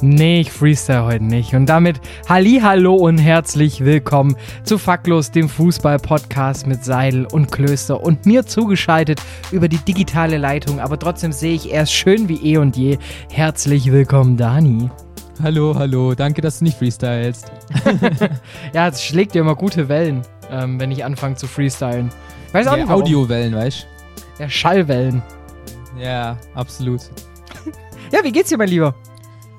Nee, ich freestyle heute nicht. Und damit hallo und herzlich willkommen zu Faktlos, dem Fußball-Podcast mit Seidel und Klöster und mir zugeschaltet über die digitale Leitung. Aber trotzdem sehe ich erst schön wie eh und je. Herzlich willkommen, Dani. Hallo, hallo. Danke, dass du nicht freestylst. ja, es schlägt dir immer gute Wellen, ähm, wenn ich anfange zu freestylen. Weiß auch ja, nicht Audiowellen, weißt du? Ja, Schallwellen. Ja, absolut. ja, wie geht's dir, mein Lieber?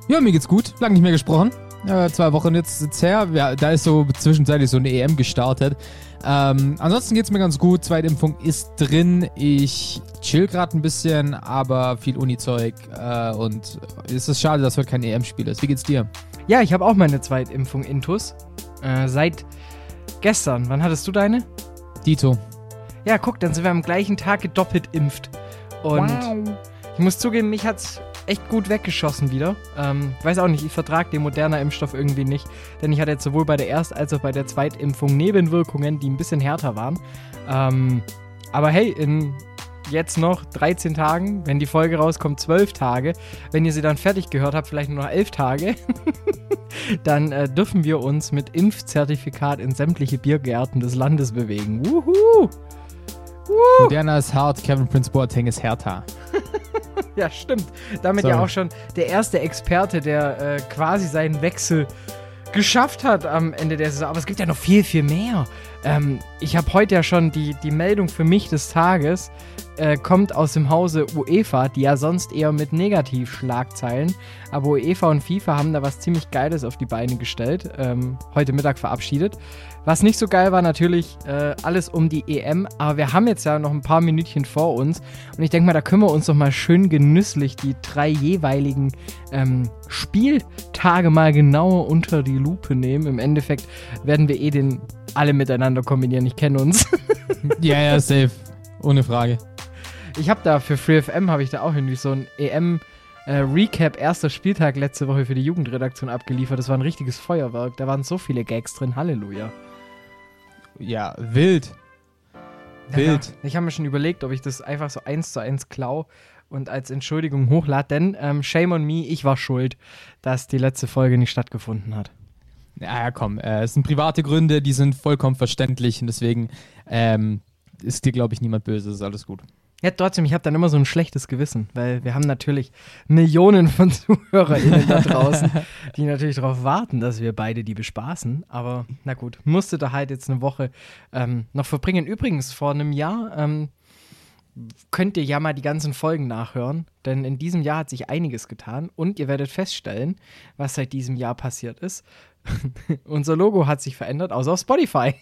Ja, mir geht's gut. Lang nicht mehr gesprochen. Ja, zwei Wochen jetzt, jetzt her. Ja, da ist so zwischenzeitlich so eine EM gestartet. Ähm, ansonsten geht's mir ganz gut. Zweitimpfung ist drin. Ich chill gerade ein bisschen, aber viel Uni-Zeug. Äh, und es ist schade, dass heute kein EM-Spiel ist. Wie geht's dir? Ja, ich habe auch meine Zweitimpfung Intus. Äh, seit gestern. Wann hattest du deine? Dito. Ja, guck, dann sind wir am gleichen Tag gedoppelt impft. Und wow. ich muss zugeben, mich hat's echt gut weggeschossen wieder. Ähm, weiß auch nicht, ich vertrage den moderner Impfstoff irgendwie nicht, denn ich hatte jetzt sowohl bei der Erst- als auch bei der Zweitimpfung Nebenwirkungen, die ein bisschen härter waren. Ähm, aber hey, in jetzt noch 13 Tagen, wenn die Folge rauskommt, 12 Tage. Wenn ihr sie dann fertig gehört habt, vielleicht nur noch 11 Tage, dann äh, dürfen wir uns mit Impfzertifikat in sämtliche Biergärten des Landes bewegen. Wuhu! Moderna ist hart, Kevin Prince Boateng ist härter. Ja, stimmt. Damit Sorry. ja auch schon der erste Experte, der äh, quasi seinen Wechsel geschafft hat am Ende der Saison. Aber es gibt ja noch viel, viel mehr. Ähm, ich habe heute ja schon die, die Meldung für mich des Tages, äh, kommt aus dem Hause UEFA, die ja sonst eher mit Negativschlagzeilen. Aber UEFA und FIFA haben da was ziemlich Geiles auf die Beine gestellt. Ähm, heute Mittag verabschiedet. Was nicht so geil war, natürlich äh, alles um die EM, aber wir haben jetzt ja noch ein paar Minütchen vor uns und ich denke mal, da können wir uns doch mal schön genüsslich die drei jeweiligen ähm, Spieltage mal genauer unter die Lupe nehmen. Im Endeffekt werden wir eh den alle miteinander kombinieren, ich kenne uns. ja, ja, safe. Ohne Frage. Ich habe da für FreeFM habe ich da auch irgendwie so ein EM äh, Recap erster Spieltag letzte Woche für die Jugendredaktion abgeliefert. Das war ein richtiges Feuerwerk. Da waren so viele Gags drin. Halleluja ja, wild. Wild. Ja, ich habe mir schon überlegt, ob ich das einfach so eins zu eins klau und als Entschuldigung hochlade, denn ähm, shame on me, ich war schuld, dass die letzte Folge nicht stattgefunden hat. Ja, ja komm, äh, es sind private Gründe, die sind vollkommen verständlich und deswegen ähm, ist dir, glaube ich, niemand böse, ist alles gut. Ja, trotzdem, ich habe dann immer so ein schlechtes Gewissen, weil wir haben natürlich Millionen von ZuhörerInnen da draußen, die natürlich darauf warten, dass wir beide die bespaßen. Aber na gut, musste da halt jetzt eine Woche ähm, noch verbringen. Übrigens, vor einem Jahr ähm, könnt ihr ja mal die ganzen Folgen nachhören, denn in diesem Jahr hat sich einiges getan und ihr werdet feststellen, was seit diesem Jahr passiert ist. Unser Logo hat sich verändert, außer auf Spotify.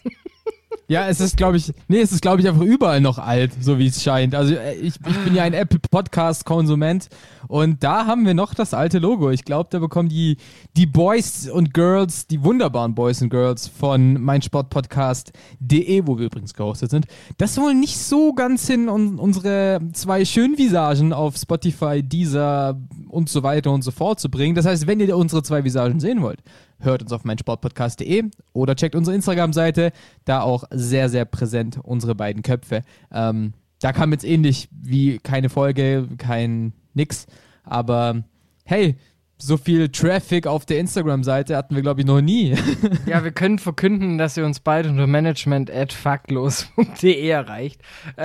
Ja, es ist, glaube ich, nee, es ist, glaube ich, einfach überall noch alt, so wie es scheint. Also äh, ich, ich bin ja ein Apple Podcast-Konsument und da haben wir noch das alte Logo. Ich glaube, da bekommen die, die Boys und Girls, die wunderbaren Boys und Girls von meinsportpodcast.de, wo wir übrigens gehostet sind, das wohl nicht so ganz hin, um unsere zwei schönen Visagen auf Spotify, Deezer und so weiter und so fort zu bringen. Das heißt, wenn ihr unsere zwei Visagen sehen wollt, hört uns auf meinsportpodcast.de oder checkt unsere Instagram-Seite, da auch sehr, sehr präsent unsere beiden Köpfe. Ähm, da kam jetzt ähnlich wie keine Folge, kein nix, aber hey, so viel Traffic auf der Instagram-Seite hatten wir, glaube ich, noch nie. ja, wir können verkünden, dass ihr uns bald unter management at faktlos.de erreicht.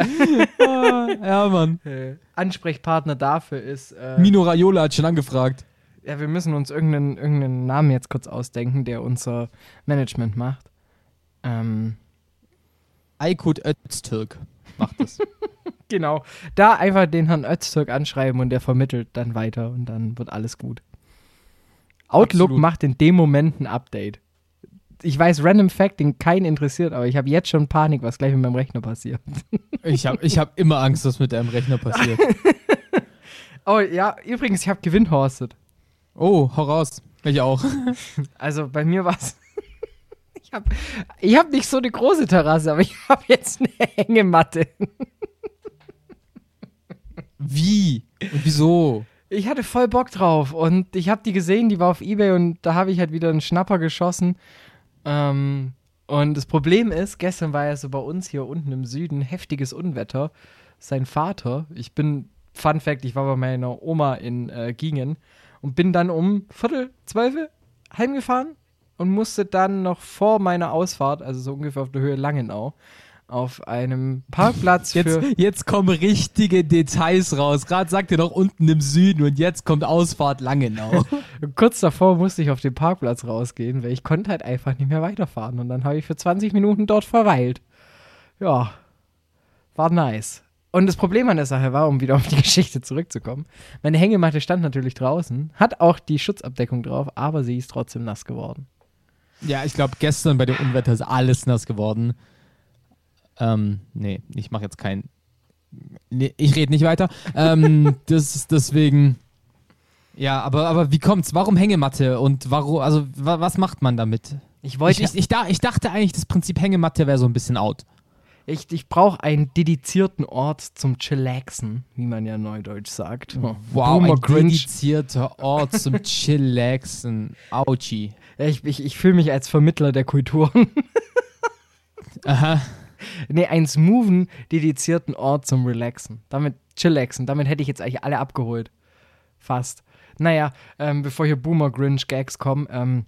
ja, Mann. Äh, Ansprechpartner dafür ist. Äh, Mino Raiola hat schon angefragt ja, wir müssen uns irgendeinen, irgendeinen Namen jetzt kurz ausdenken, der unser Management macht. Ähm. Aykut Öztürk macht das. genau. Da einfach den Herrn Öztürk anschreiben und der vermittelt dann weiter und dann wird alles gut. Outlook Absolut. macht in dem Moment ein Update. Ich weiß, Random Fact, den keinen interessiert, aber ich habe jetzt schon Panik, was gleich mit meinem Rechner passiert. ich habe ich hab immer Angst, was mit deinem Rechner passiert. oh ja, übrigens, ich habe gewinnhorstet. Oh, hau raus. Ich auch. Also bei mir war es. Ich habe ich hab nicht so eine große Terrasse, aber ich habe jetzt eine Hängematte. Wie? Und wieso? Ich hatte voll Bock drauf und ich habe die gesehen, die war auf Ebay und da habe ich halt wieder einen Schnapper geschossen. Ähm, und das Problem ist, gestern war ja so bei uns hier unten im Süden heftiges Unwetter. Sein Vater, ich bin, Fun Fact, ich war bei meiner Oma in äh, Gingen und bin dann um Viertel, zwölf heimgefahren und musste dann noch vor meiner Ausfahrt, also so ungefähr auf der Höhe Langenau, auf einem Parkplatz jetzt, für. Jetzt kommen richtige Details raus. Gerade sagt ihr doch unten im Süden und jetzt kommt Ausfahrt Langenau. Kurz davor musste ich auf den Parkplatz rausgehen, weil ich konnte halt einfach nicht mehr weiterfahren. Und dann habe ich für 20 Minuten dort verweilt. Ja, war nice. Und das Problem an der Sache war, um wieder auf die Geschichte zurückzukommen, meine Hängematte stand natürlich draußen, hat auch die Schutzabdeckung drauf, aber sie ist trotzdem nass geworden. Ja, ich glaube, gestern bei dem Unwetter ist alles nass geworden. Ähm, nee, ich mache jetzt kein. Nee, ich rede nicht weiter. ähm, das ist deswegen. Ja, aber, aber wie kommt's? Warum Hängematte und warum, also wa, was macht man damit? Ich wollte. Ich, ich, ich, ich dachte eigentlich, das Prinzip Hängematte wäre so ein bisschen out. Ich, ich brauche einen dedizierten Ort zum Chillaxen, wie man ja neudeutsch sagt. Wow, Boomer ein cringe. dedizierter Ort zum Chillaxen. Auchi. Ja, ich ich, ich fühle mich als Vermittler der Kulturen. Aha. Nee, einen smoothen, dedizierten Ort zum Relaxen. Damit chillaxen. Damit hätte ich jetzt eigentlich alle abgeholt. Fast. Naja, ähm, bevor hier Boomer Grinch Gags kommen, ähm,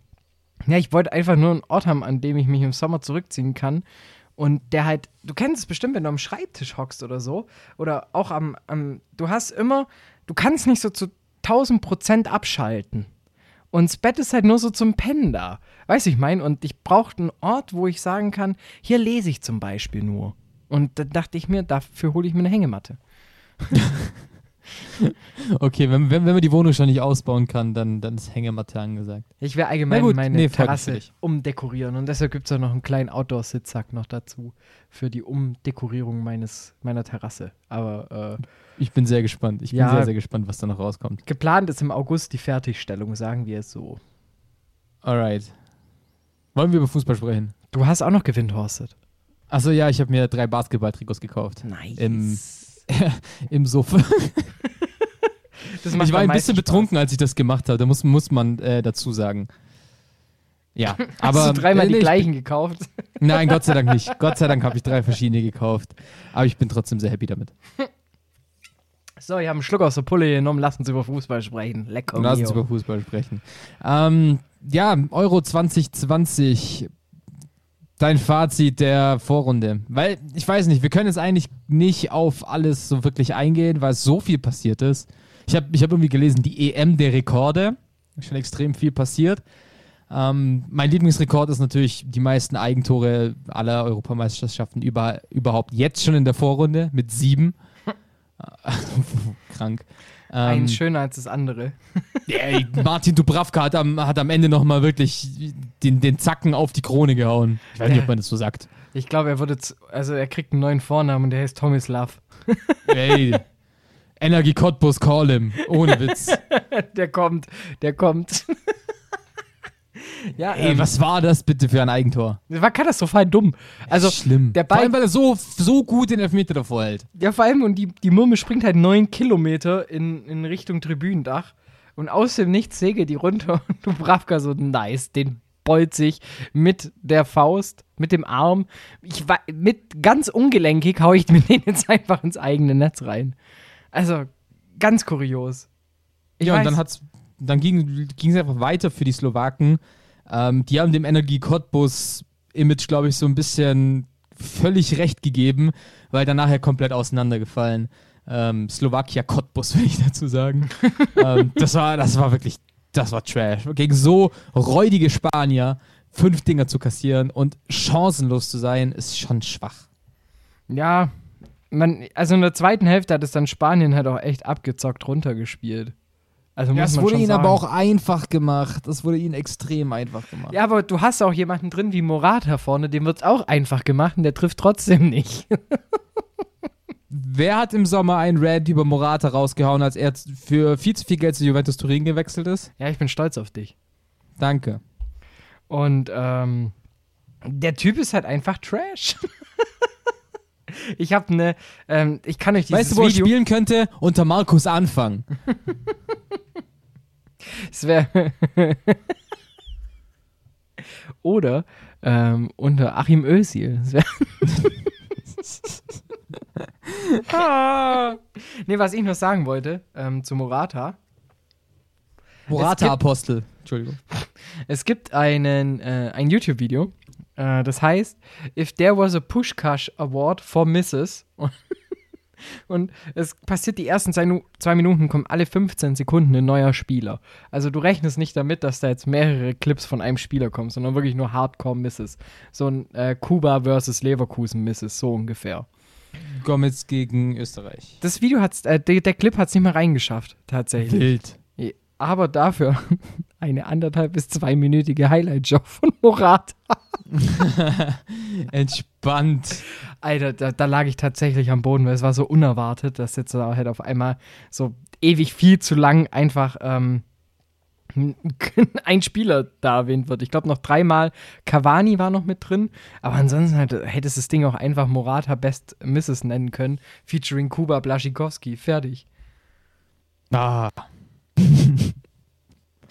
ja, ich wollte einfach nur einen Ort haben, an dem ich mich im Sommer zurückziehen kann. Und der halt, du kennst es bestimmt, wenn du am Schreibtisch hockst oder so. Oder auch am, am du hast immer, du kannst nicht so zu 1000 Prozent abschalten. Und das Bett ist halt nur so zum Pennen da. Weiß ich mein? Und ich brauchte einen Ort, wo ich sagen kann, hier lese ich zum Beispiel nur. Und da dachte ich mir, dafür hole ich mir eine Hängematte. okay, wenn, wenn, wenn man die Wohnung schon nicht ausbauen kann, dann, dann ist Hängematte angesagt. Ich will allgemein gut, meine nee, Terrasse umdekorieren und deshalb gibt es auch noch einen kleinen Outdoor-Sitzsack noch dazu für die Umdekorierung meines, meiner Terrasse. Aber äh, ich bin sehr gespannt. Ich bin ja, sehr, sehr gespannt, was da noch rauskommt. Geplant ist im August die Fertigstellung, sagen wir es so. Alright. Wollen wir über Fußball sprechen? Du hast auch noch gewindhorstet. Achso, ja, ich habe mir drei Basketball-Trikots gekauft. Nice. Im im Sofa. ich war ein bisschen betrunken, als ich das gemacht habe. Da muss, muss man äh, dazu sagen. Ja, aber. Hast du dreimal äh, die gleichen gekauft? Nein, Gott sei Dank nicht. Gott sei Dank habe ich drei verschiedene gekauft. Aber ich bin trotzdem sehr happy damit. So, ich habe einen Schluck aus der Pulle genommen. Lass uns über Fußball sprechen. Lecker. Lass uns über Fußball sprechen. Ähm, ja, Euro 2020 dein Fazit der Vorrunde? Weil ich weiß nicht, wir können jetzt eigentlich nicht auf alles so wirklich eingehen, weil so viel passiert ist. Ich habe ich hab irgendwie gelesen, die EM der Rekorde. Schon extrem viel passiert. Ähm, mein Lieblingsrekord ist natürlich die meisten Eigentore aller Europameisterschaften über, überhaupt jetzt schon in der Vorrunde mit sieben. Krank. Ähm, Eins schöner als das andere. Ey, Martin Dubravka hat am, hat am Ende nochmal wirklich den, den Zacken auf die Krone gehauen. Ich weiß nicht, ob man das so sagt. Ich glaube, er wurde, also er kriegt einen neuen Vornamen und der heißt Tomislav. Ey, Energie Cottbus, call him. Ohne Witz. der kommt, der kommt. Ja, Ey, ähm, was war das bitte für ein Eigentor? Das war katastrophal dumm. Also, Schlimm. Der Ball, vor allem, weil er so, so gut den Elfmeter davor hält. Ja, vor allem, und die, die Murmel springt halt neun Kilometer in, in Richtung Tribünendach. Und aus dem Nichts säge die runter und Dubravka so nice, den beut sich mit der Faust, mit dem Arm. Ich mit ganz ungelenkig hau ich mir den jetzt einfach ins eigene Netz rein. Also, ganz kurios. Ich ja, weiß, und dann hat's, dann ging es einfach weiter für die Slowaken. Ähm, die haben dem Energie Cottbus Image, glaube ich, so ein bisschen völlig recht gegeben, weil dann nachher komplett auseinandergefallen. Ähm, Slowakia Cottbus, will ich dazu sagen. ähm, das, war, das war wirklich, das war Trash. Gegen so räudige Spanier fünf Dinger zu kassieren und chancenlos zu sein, ist schon schwach. Ja, man, also in der zweiten Hälfte hat es dann Spanien halt auch echt abgezockt runtergespielt. Also ja, es wurde ihnen aber auch einfach gemacht. Es wurde ihnen extrem einfach gemacht. Ja, aber du hast auch jemanden drin wie Morata vorne, dem wird es auch einfach gemacht und der trifft trotzdem nicht. Wer hat im Sommer einen Rant über Morata rausgehauen, als er für viel zu viel Geld zu Juventus Turin gewechselt ist? Ja, ich bin stolz auf dich. Danke. Und ähm, Der Typ ist halt einfach Trash. ich habe eine, ähm, ich kann euch dieses Weißt du, wo Video... er spielen könnte? Unter Markus Anfang. Es wäre. Oder ähm, unter Achim Özil. Ah. Nee, was ich noch sagen wollte ähm, zu Morata. Morata-Apostel. Entschuldigung. Es gibt einen, äh, ein YouTube-Video, äh, das heißt If There Was a Pushkash Award for Misses. Und es passiert die ersten zwei, Minuten, kommen alle 15 Sekunden ein neuer Spieler. Also du rechnest nicht damit, dass da jetzt mehrere Clips von einem Spieler kommen, sondern wirklich nur Hardcore-Misses. So ein äh, Kuba versus Leverkusen-Misses, so ungefähr. Gomez gegen Österreich. Das Video hat äh, der, der Clip hat es nicht mehr reingeschafft, tatsächlich. Wild. Aber dafür eine anderthalb bis zweiminütige Highlight-Show von Morata. Entspannt. Alter, da, da, lag ich tatsächlich am Boden, weil es war so unerwartet, dass jetzt halt auf einmal so ewig viel zu lang einfach ähm, ein Spieler da erwähnt wird. Ich glaube noch dreimal Cavani war noch mit drin, aber ansonsten halt, hättest das Ding auch einfach Morata Best Misses nennen können, featuring Kuba Blaschikowski. Fertig. Ah.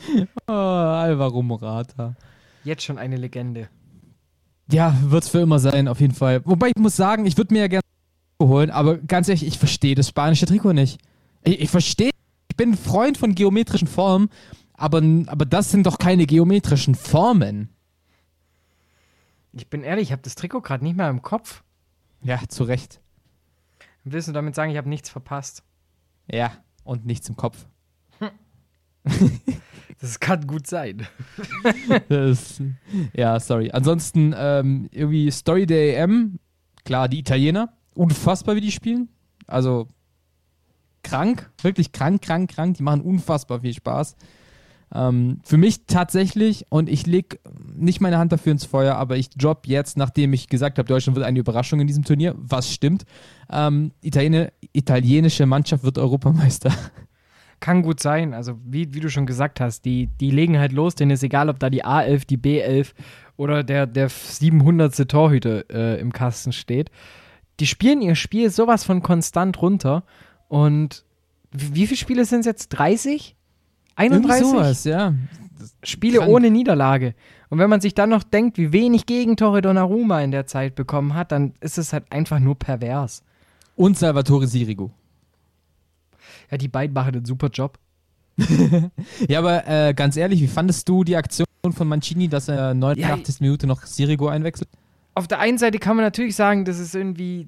oh, Alvaro Morata. Jetzt schon eine Legende. Ja, wird es für immer sein, auf jeden Fall. Wobei ich muss sagen, ich würde mir ja gerne holen, aber ganz ehrlich, ich verstehe das spanische Trikot nicht. Ich, ich verstehe, ich bin ein Freund von geometrischen Formen, aber, aber das sind doch keine geometrischen Formen. Ich bin ehrlich, ich habe das Trikot gerade nicht mehr im Kopf. Ja, zu Recht. Willst du damit sagen, ich habe nichts verpasst? Ja, und nichts im Kopf. Das kann gut sein. das, ja, sorry. Ansonsten ähm, irgendwie Story der EM, klar, die Italiener, unfassbar, wie die spielen. Also krank, wirklich krank, krank, krank. Die machen unfassbar viel Spaß. Ähm, für mich tatsächlich, und ich lege nicht meine Hand dafür ins Feuer, aber ich drop jetzt, nachdem ich gesagt habe, Deutschland wird eine Überraschung in diesem Turnier, was stimmt. Ähm, Italien, italienische Mannschaft wird Europameister. Kann gut sein. Also, wie, wie du schon gesagt hast, die, die legen halt los, denen ist egal, ob da die A11, die B11 oder der, der 700. Torhüter äh, im Kasten steht. Die spielen ihr Spiel sowas von konstant runter. Und wie, viele Spiele sind es jetzt? 30? 31? Irgendwie sowas, ja. Spiele krank. ohne Niederlage. Und wenn man sich dann noch denkt, wie wenig Gegentore Donnarumma in der Zeit bekommen hat, dann ist es halt einfach nur pervers. Und Salvatore Sirigu. Ja, die beiden machen einen super Job. ja, aber äh, ganz ehrlich, wie fandest du die Aktion von Mancini, dass er 89. Ja, Minute noch Sirigu einwechselt? Auf der einen Seite kann man natürlich sagen, das ist irgendwie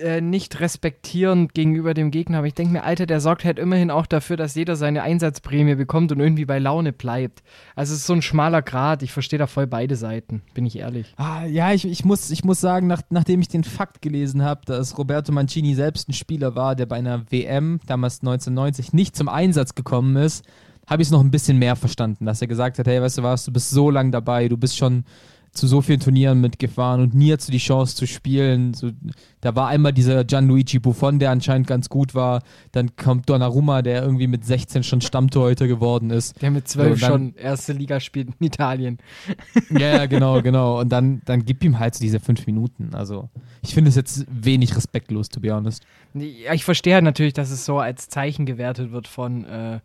äh, nicht respektierend gegenüber dem Gegner. Aber ich denke mir, Alter, der sorgt halt immerhin auch dafür, dass jeder seine Einsatzprämie bekommt und irgendwie bei Laune bleibt. Also es ist so ein schmaler Grad. Ich verstehe da voll beide Seiten, bin ich ehrlich. Ah, ja, ich, ich, muss, ich muss sagen, nach, nachdem ich den Fakt gelesen habe, dass Roberto Mancini selbst ein Spieler war, der bei einer WM, damals 1990, nicht zum Einsatz gekommen ist, habe ich es noch ein bisschen mehr verstanden, dass er gesagt hat, hey, weißt du was, du bist so lang dabei, du bist schon zu so vielen Turnieren mitgefahren und nie hatte die Chance zu spielen. So, da war einmal dieser Gianluigi Buffon, der anscheinend ganz gut war. Dann kommt Donnarumma, der irgendwie mit 16 schon Stammtorhüter geworden ist. Der mit 12 so, dann, schon erste Liga spielt in Italien. Ja, genau, genau. Und dann, dann gib ihm halt so diese fünf Minuten. Also ich finde es jetzt wenig respektlos, to be honest. Ja, ich verstehe halt natürlich, dass es so als Zeichen gewertet wird von äh,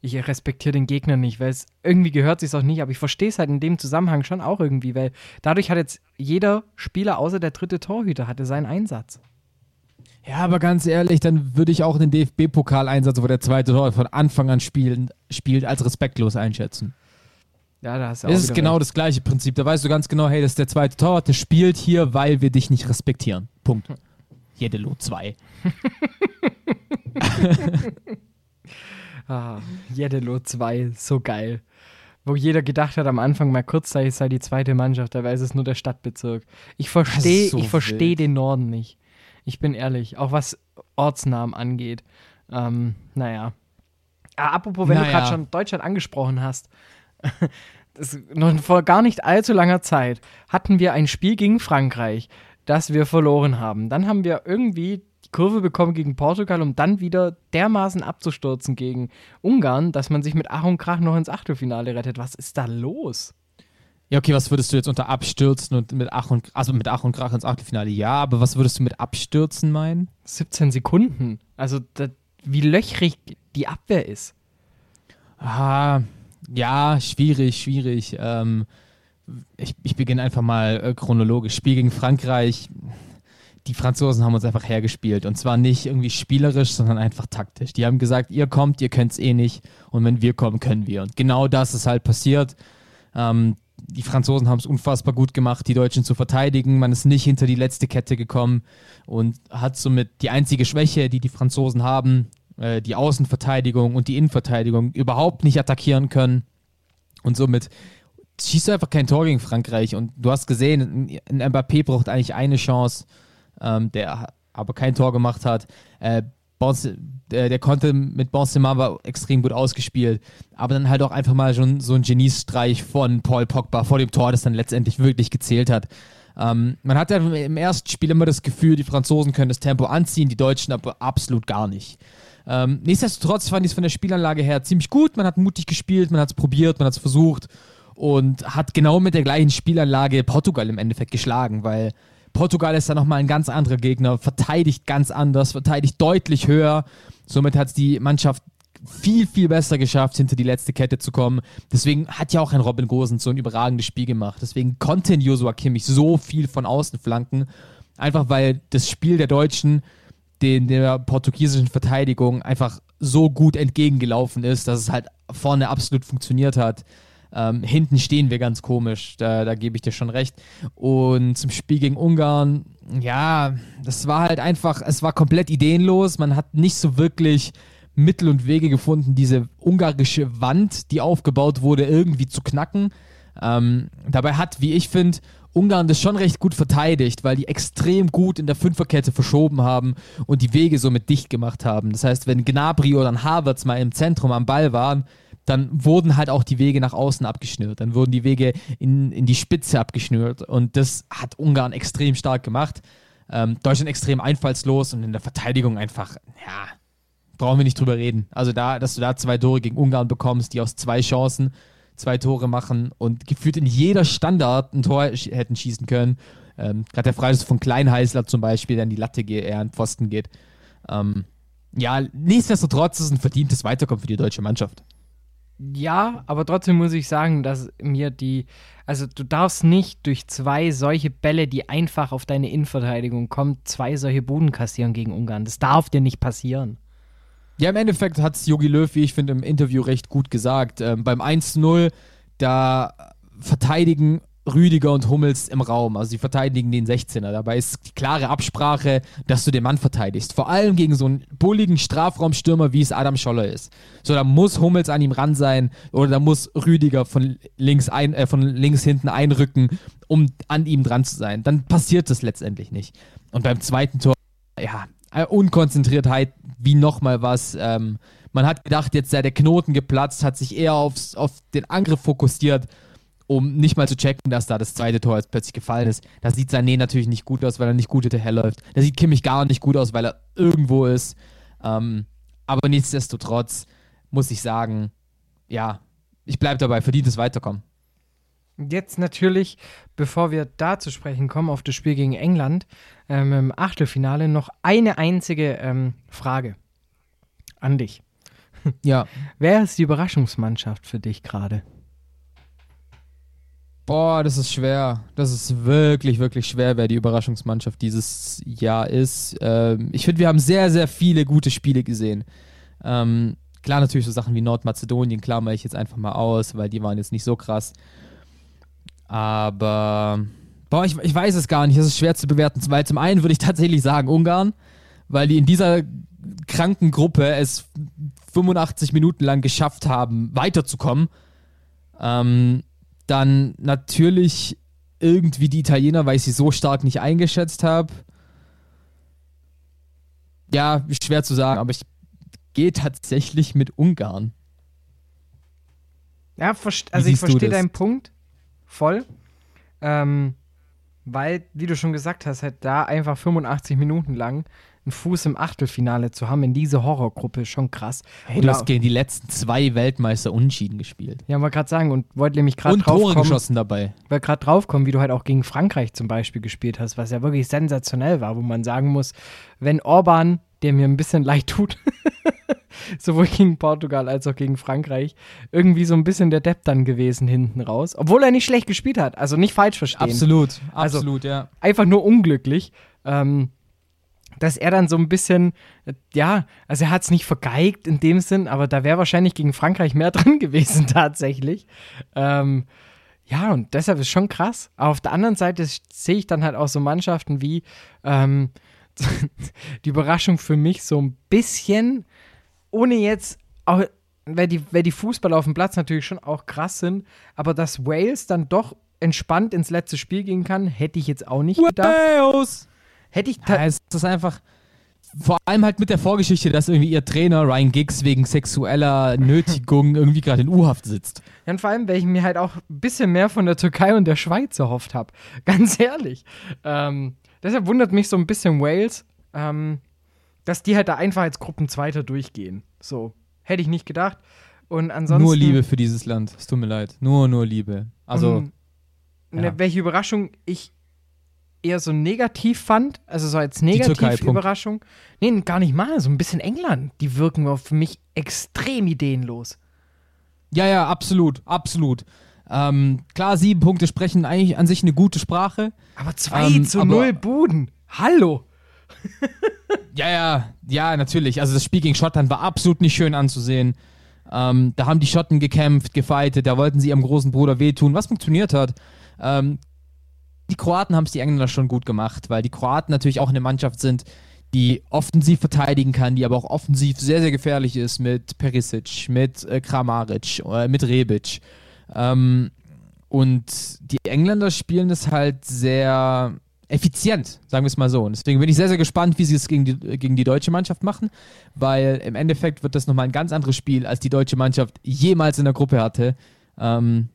ich respektiere den Gegner nicht, weil es irgendwie gehört sich auch nicht, aber ich verstehe es halt in dem Zusammenhang schon auch irgendwie, weil dadurch hat jetzt jeder Spieler außer der dritte Torhüter hatte seinen Einsatz. Ja, aber ganz ehrlich, dann würde ich auch den DFB-Pokal-Einsatz, wo der zweite Tor von Anfang an spielen, spielt, als respektlos einschätzen. Ja, da hast du auch Es ist genau recht. das gleiche Prinzip. Da weißt du ganz genau, hey, das ist der zweite Tor, der spielt hier, weil wir dich nicht respektieren. Punkt. Jedelo 2. Ah, Jedelo 2, so geil. Wo jeder gedacht hat am Anfang mal kurzzeitig sei die zweite Mannschaft, dabei ist es nur der Stadtbezirk. Ich verstehe so ich verstehe den Norden nicht. Ich bin ehrlich, auch was Ortsnamen angeht. Ähm, naja. Ah, apropos, wenn naja. du gerade schon Deutschland angesprochen hast. das, noch vor gar nicht allzu langer Zeit hatten wir ein Spiel gegen Frankreich, das wir verloren haben. Dann haben wir irgendwie die Kurve bekommen gegen Portugal, um dann wieder dermaßen abzustürzen gegen Ungarn, dass man sich mit Ach und Krach noch ins Achtelfinale rettet. Was ist da los? Ja, okay, was würdest du jetzt unter abstürzen und mit Ach und also mit Ach und Krach ins Achtelfinale? Ja, aber was würdest du mit abstürzen meinen? 17 Sekunden. Also das, wie löchrig die Abwehr ist. Ah, ja, schwierig, schwierig. Ähm, ich, ich beginne einfach mal äh, chronologisch. Spiel gegen Frankreich. Die Franzosen haben uns einfach hergespielt. Und zwar nicht irgendwie spielerisch, sondern einfach taktisch. Die haben gesagt, ihr kommt, ihr könnt es eh nicht. Und wenn wir kommen, können wir. Und genau das ist halt passiert. Ähm, die Franzosen haben es unfassbar gut gemacht, die Deutschen zu verteidigen. Man ist nicht hinter die letzte Kette gekommen und hat somit die einzige Schwäche, die die Franzosen haben, äh, die Außenverteidigung und die Innenverteidigung, überhaupt nicht attackieren können. Und somit schießt du einfach kein Tor gegen Frankreich. Und du hast gesehen, ein Mbappé braucht eigentlich eine Chance, ähm, der aber kein Tor gemacht hat. Äh, Bonse, der, der, konnte mit Benzema extrem gut ausgespielt, aber dann halt auch einfach mal schon so ein Geniestreich von Paul Pogba vor dem Tor, das dann letztendlich wirklich gezählt hat. Ähm, man hatte im ersten Spiel immer das Gefühl, die Franzosen können das Tempo anziehen, die Deutschen aber absolut gar nicht. Ähm, nichtsdestotrotz fand ich es von der Spielanlage her ziemlich gut. Man hat mutig gespielt, man hat es probiert, man hat es versucht und hat genau mit der gleichen Spielanlage Portugal im Endeffekt geschlagen, weil Portugal ist da nochmal ein ganz anderer Gegner, verteidigt ganz anders, verteidigt deutlich höher. Somit hat es die Mannschaft viel, viel besser geschafft, hinter die letzte Kette zu kommen. Deswegen hat ja auch ein Robin Gosens so ein überragendes Spiel gemacht. Deswegen konnte Joshua Kimmich so viel von außen flanken. Einfach weil das Spiel der Deutschen den der portugiesischen Verteidigung einfach so gut entgegengelaufen ist, dass es halt vorne absolut funktioniert hat. Ähm, hinten stehen wir ganz komisch, da, da gebe ich dir schon recht. Und zum Spiel gegen Ungarn, ja, das war halt einfach, es war komplett ideenlos. Man hat nicht so wirklich Mittel und Wege gefunden, diese ungarische Wand, die aufgebaut wurde, irgendwie zu knacken. Ähm, dabei hat, wie ich finde, Ungarn das schon recht gut verteidigt, weil die extrem gut in der Fünferkette verschoben haben und die Wege somit dicht gemacht haben. Das heißt, wenn Gnabry oder Havertz mal im Zentrum am Ball waren, dann wurden halt auch die Wege nach außen abgeschnürt. Dann wurden die Wege in, in die Spitze abgeschnürt. Und das hat Ungarn extrem stark gemacht. Ähm, Deutschland extrem einfallslos und in der Verteidigung einfach, ja, brauchen wir nicht drüber reden. Also da, dass du da zwei Tore gegen Ungarn bekommst, die aus zwei Chancen zwei Tore machen und gefühlt in jeder Standard ein Tor hätten schießen können. Ähm, Gerade der Freistoß von Kleinheißler zum Beispiel, der in die Latte geht, eher an Pfosten geht. Ähm, ja, nichtsdestotrotz ist es ein verdientes Weiterkommen für die deutsche Mannschaft. Ja, aber trotzdem muss ich sagen, dass mir die, also du darfst nicht durch zwei solche Bälle, die einfach auf deine Innenverteidigung kommen, zwei solche Boden kassieren gegen Ungarn. Das darf dir nicht passieren. Ja, im Endeffekt hat es Jogi Löw, wie ich finde, im Interview recht gut gesagt. Ähm, beim 1-0, da verteidigen Rüdiger und Hummels im Raum. Also sie verteidigen den 16er. Dabei ist die klare Absprache, dass du den Mann verteidigst. Vor allem gegen so einen bulligen Strafraumstürmer, wie es Adam Scholler ist. So, da muss Hummels an ihm ran sein oder da muss Rüdiger von links, ein, äh, von links hinten einrücken, um an ihm dran zu sein. Dann passiert das letztendlich nicht. Und beim zweiten Tor, ja, Unkonzentriertheit wie nochmal was. Ähm, man hat gedacht, jetzt sei der Knoten geplatzt, hat sich eher aufs, auf den Angriff fokussiert, um nicht mal zu checken, dass da das zweite Tor jetzt plötzlich gefallen ist. Da sieht Sané natürlich nicht gut aus, weil er nicht gut hinterherläuft. Da sieht Kimmich gar nicht gut aus, weil er irgendwo ist. Ähm, aber nichtsdestotrotz muss ich sagen, ja, ich bleibe dabei, verdientes Weiterkommen. Jetzt natürlich, bevor wir da zu sprechen kommen, auf das Spiel gegen England ähm, im Achtelfinale, noch eine einzige ähm, Frage an dich. Ja. Wer ist die Überraschungsmannschaft für dich gerade? Boah, das ist schwer. Das ist wirklich, wirklich schwer, wer die Überraschungsmannschaft dieses Jahr ist. Ähm, ich finde, wir haben sehr, sehr viele gute Spiele gesehen. Ähm, klar, natürlich so Sachen wie Nordmazedonien klammer ich jetzt einfach mal aus, weil die waren jetzt nicht so krass. Aber, boah, ich, ich weiß es gar nicht. Es ist schwer zu bewerten, weil zum einen würde ich tatsächlich sagen Ungarn, weil die in dieser kranken Gruppe es 85 Minuten lang geschafft haben, weiterzukommen. Ähm, dann natürlich irgendwie die Italiener, weil ich sie so stark nicht eingeschätzt habe. Ja, schwer zu sagen, aber ich gehe tatsächlich mit Ungarn. Ja, also ich verstehe deinen Punkt voll. Ähm, weil, wie du schon gesagt hast, halt da einfach 85 Minuten lang einen Fuß im Achtelfinale zu haben in diese Horrorgruppe, ist schon krass. Hey, du hast gegen die letzten zwei Weltmeister unschieden gespielt. Ja, wollte gerade sagen und wollte nämlich gerade drauf Tore kommen, geschossen dabei. Wollte gerade draufkommen, wie du halt auch gegen Frankreich zum Beispiel gespielt hast, was ja wirklich sensationell war, wo man sagen muss, wenn Orban, der mir ein bisschen leid tut, sowohl gegen Portugal als auch gegen Frankreich, irgendwie so ein bisschen der Depp dann gewesen hinten raus, obwohl er nicht schlecht gespielt hat, also nicht falsch verstehen. Absolut, also absolut, also, ja. Einfach nur unglücklich. Ähm, dass er dann so ein bisschen, ja, also er hat es nicht vergeigt in dem Sinn, aber da wäre wahrscheinlich gegen Frankreich mehr drin gewesen tatsächlich. Ähm, ja, und deshalb ist schon krass. Aber auf der anderen Seite sehe ich dann halt auch so Mannschaften wie ähm, die Überraschung für mich so ein bisschen, ohne jetzt, auch, weil die, weil die Fußballer auf dem Platz natürlich schon auch krass sind, aber dass Wales dann doch entspannt ins letzte Spiel gehen kann, hätte ich jetzt auch nicht gedacht. Wales! Hätte ich. Ja, es ist einfach. Vor allem halt mit der Vorgeschichte, dass irgendwie ihr Trainer Ryan Giggs wegen sexueller Nötigung irgendwie gerade in U-Haft sitzt. Ja, und vor allem, weil ich mir halt auch ein bisschen mehr von der Türkei und der Schweiz erhofft habe. Ganz ehrlich. Ähm, deshalb wundert mich so ein bisschen Wales, ähm, dass die halt da einfach als Gruppenzweiter durchgehen. So. Hätte ich nicht gedacht. Und ansonsten. Nur Liebe für dieses Land. Es tut mir leid. Nur, nur Liebe. Also. Um, ja. ne, welche Überraschung ich eher so negativ fand, also so als Negativ-Überraschung. Nee, gar nicht mal, so ein bisschen England. Die wirken auf mich extrem ideenlos. Ja, ja, absolut, absolut. Ähm, klar, sieben Punkte sprechen eigentlich an sich eine gute Sprache. Aber zwei ähm, zu null Buden. Hallo. ja, ja, ja, natürlich. Also das Spiel gegen Schottland war absolut nicht schön anzusehen. Ähm, da haben die Schotten gekämpft, gefeitet, da wollten sie ihrem großen Bruder wehtun, was funktioniert hat. Ähm, die Kroaten haben es die Engländer schon gut gemacht, weil die Kroaten natürlich auch eine Mannschaft sind, die offensiv verteidigen kann, die aber auch offensiv sehr, sehr gefährlich ist mit Perisic, mit äh, Kramaric, äh, mit Rebic. Ähm, und die Engländer spielen es halt sehr effizient, sagen wir es mal so. Und deswegen bin ich sehr, sehr gespannt, wie sie es gegen die, gegen die deutsche Mannschaft machen, weil im Endeffekt wird das nochmal ein ganz anderes Spiel, als die deutsche Mannschaft jemals in der Gruppe hatte. Ähm,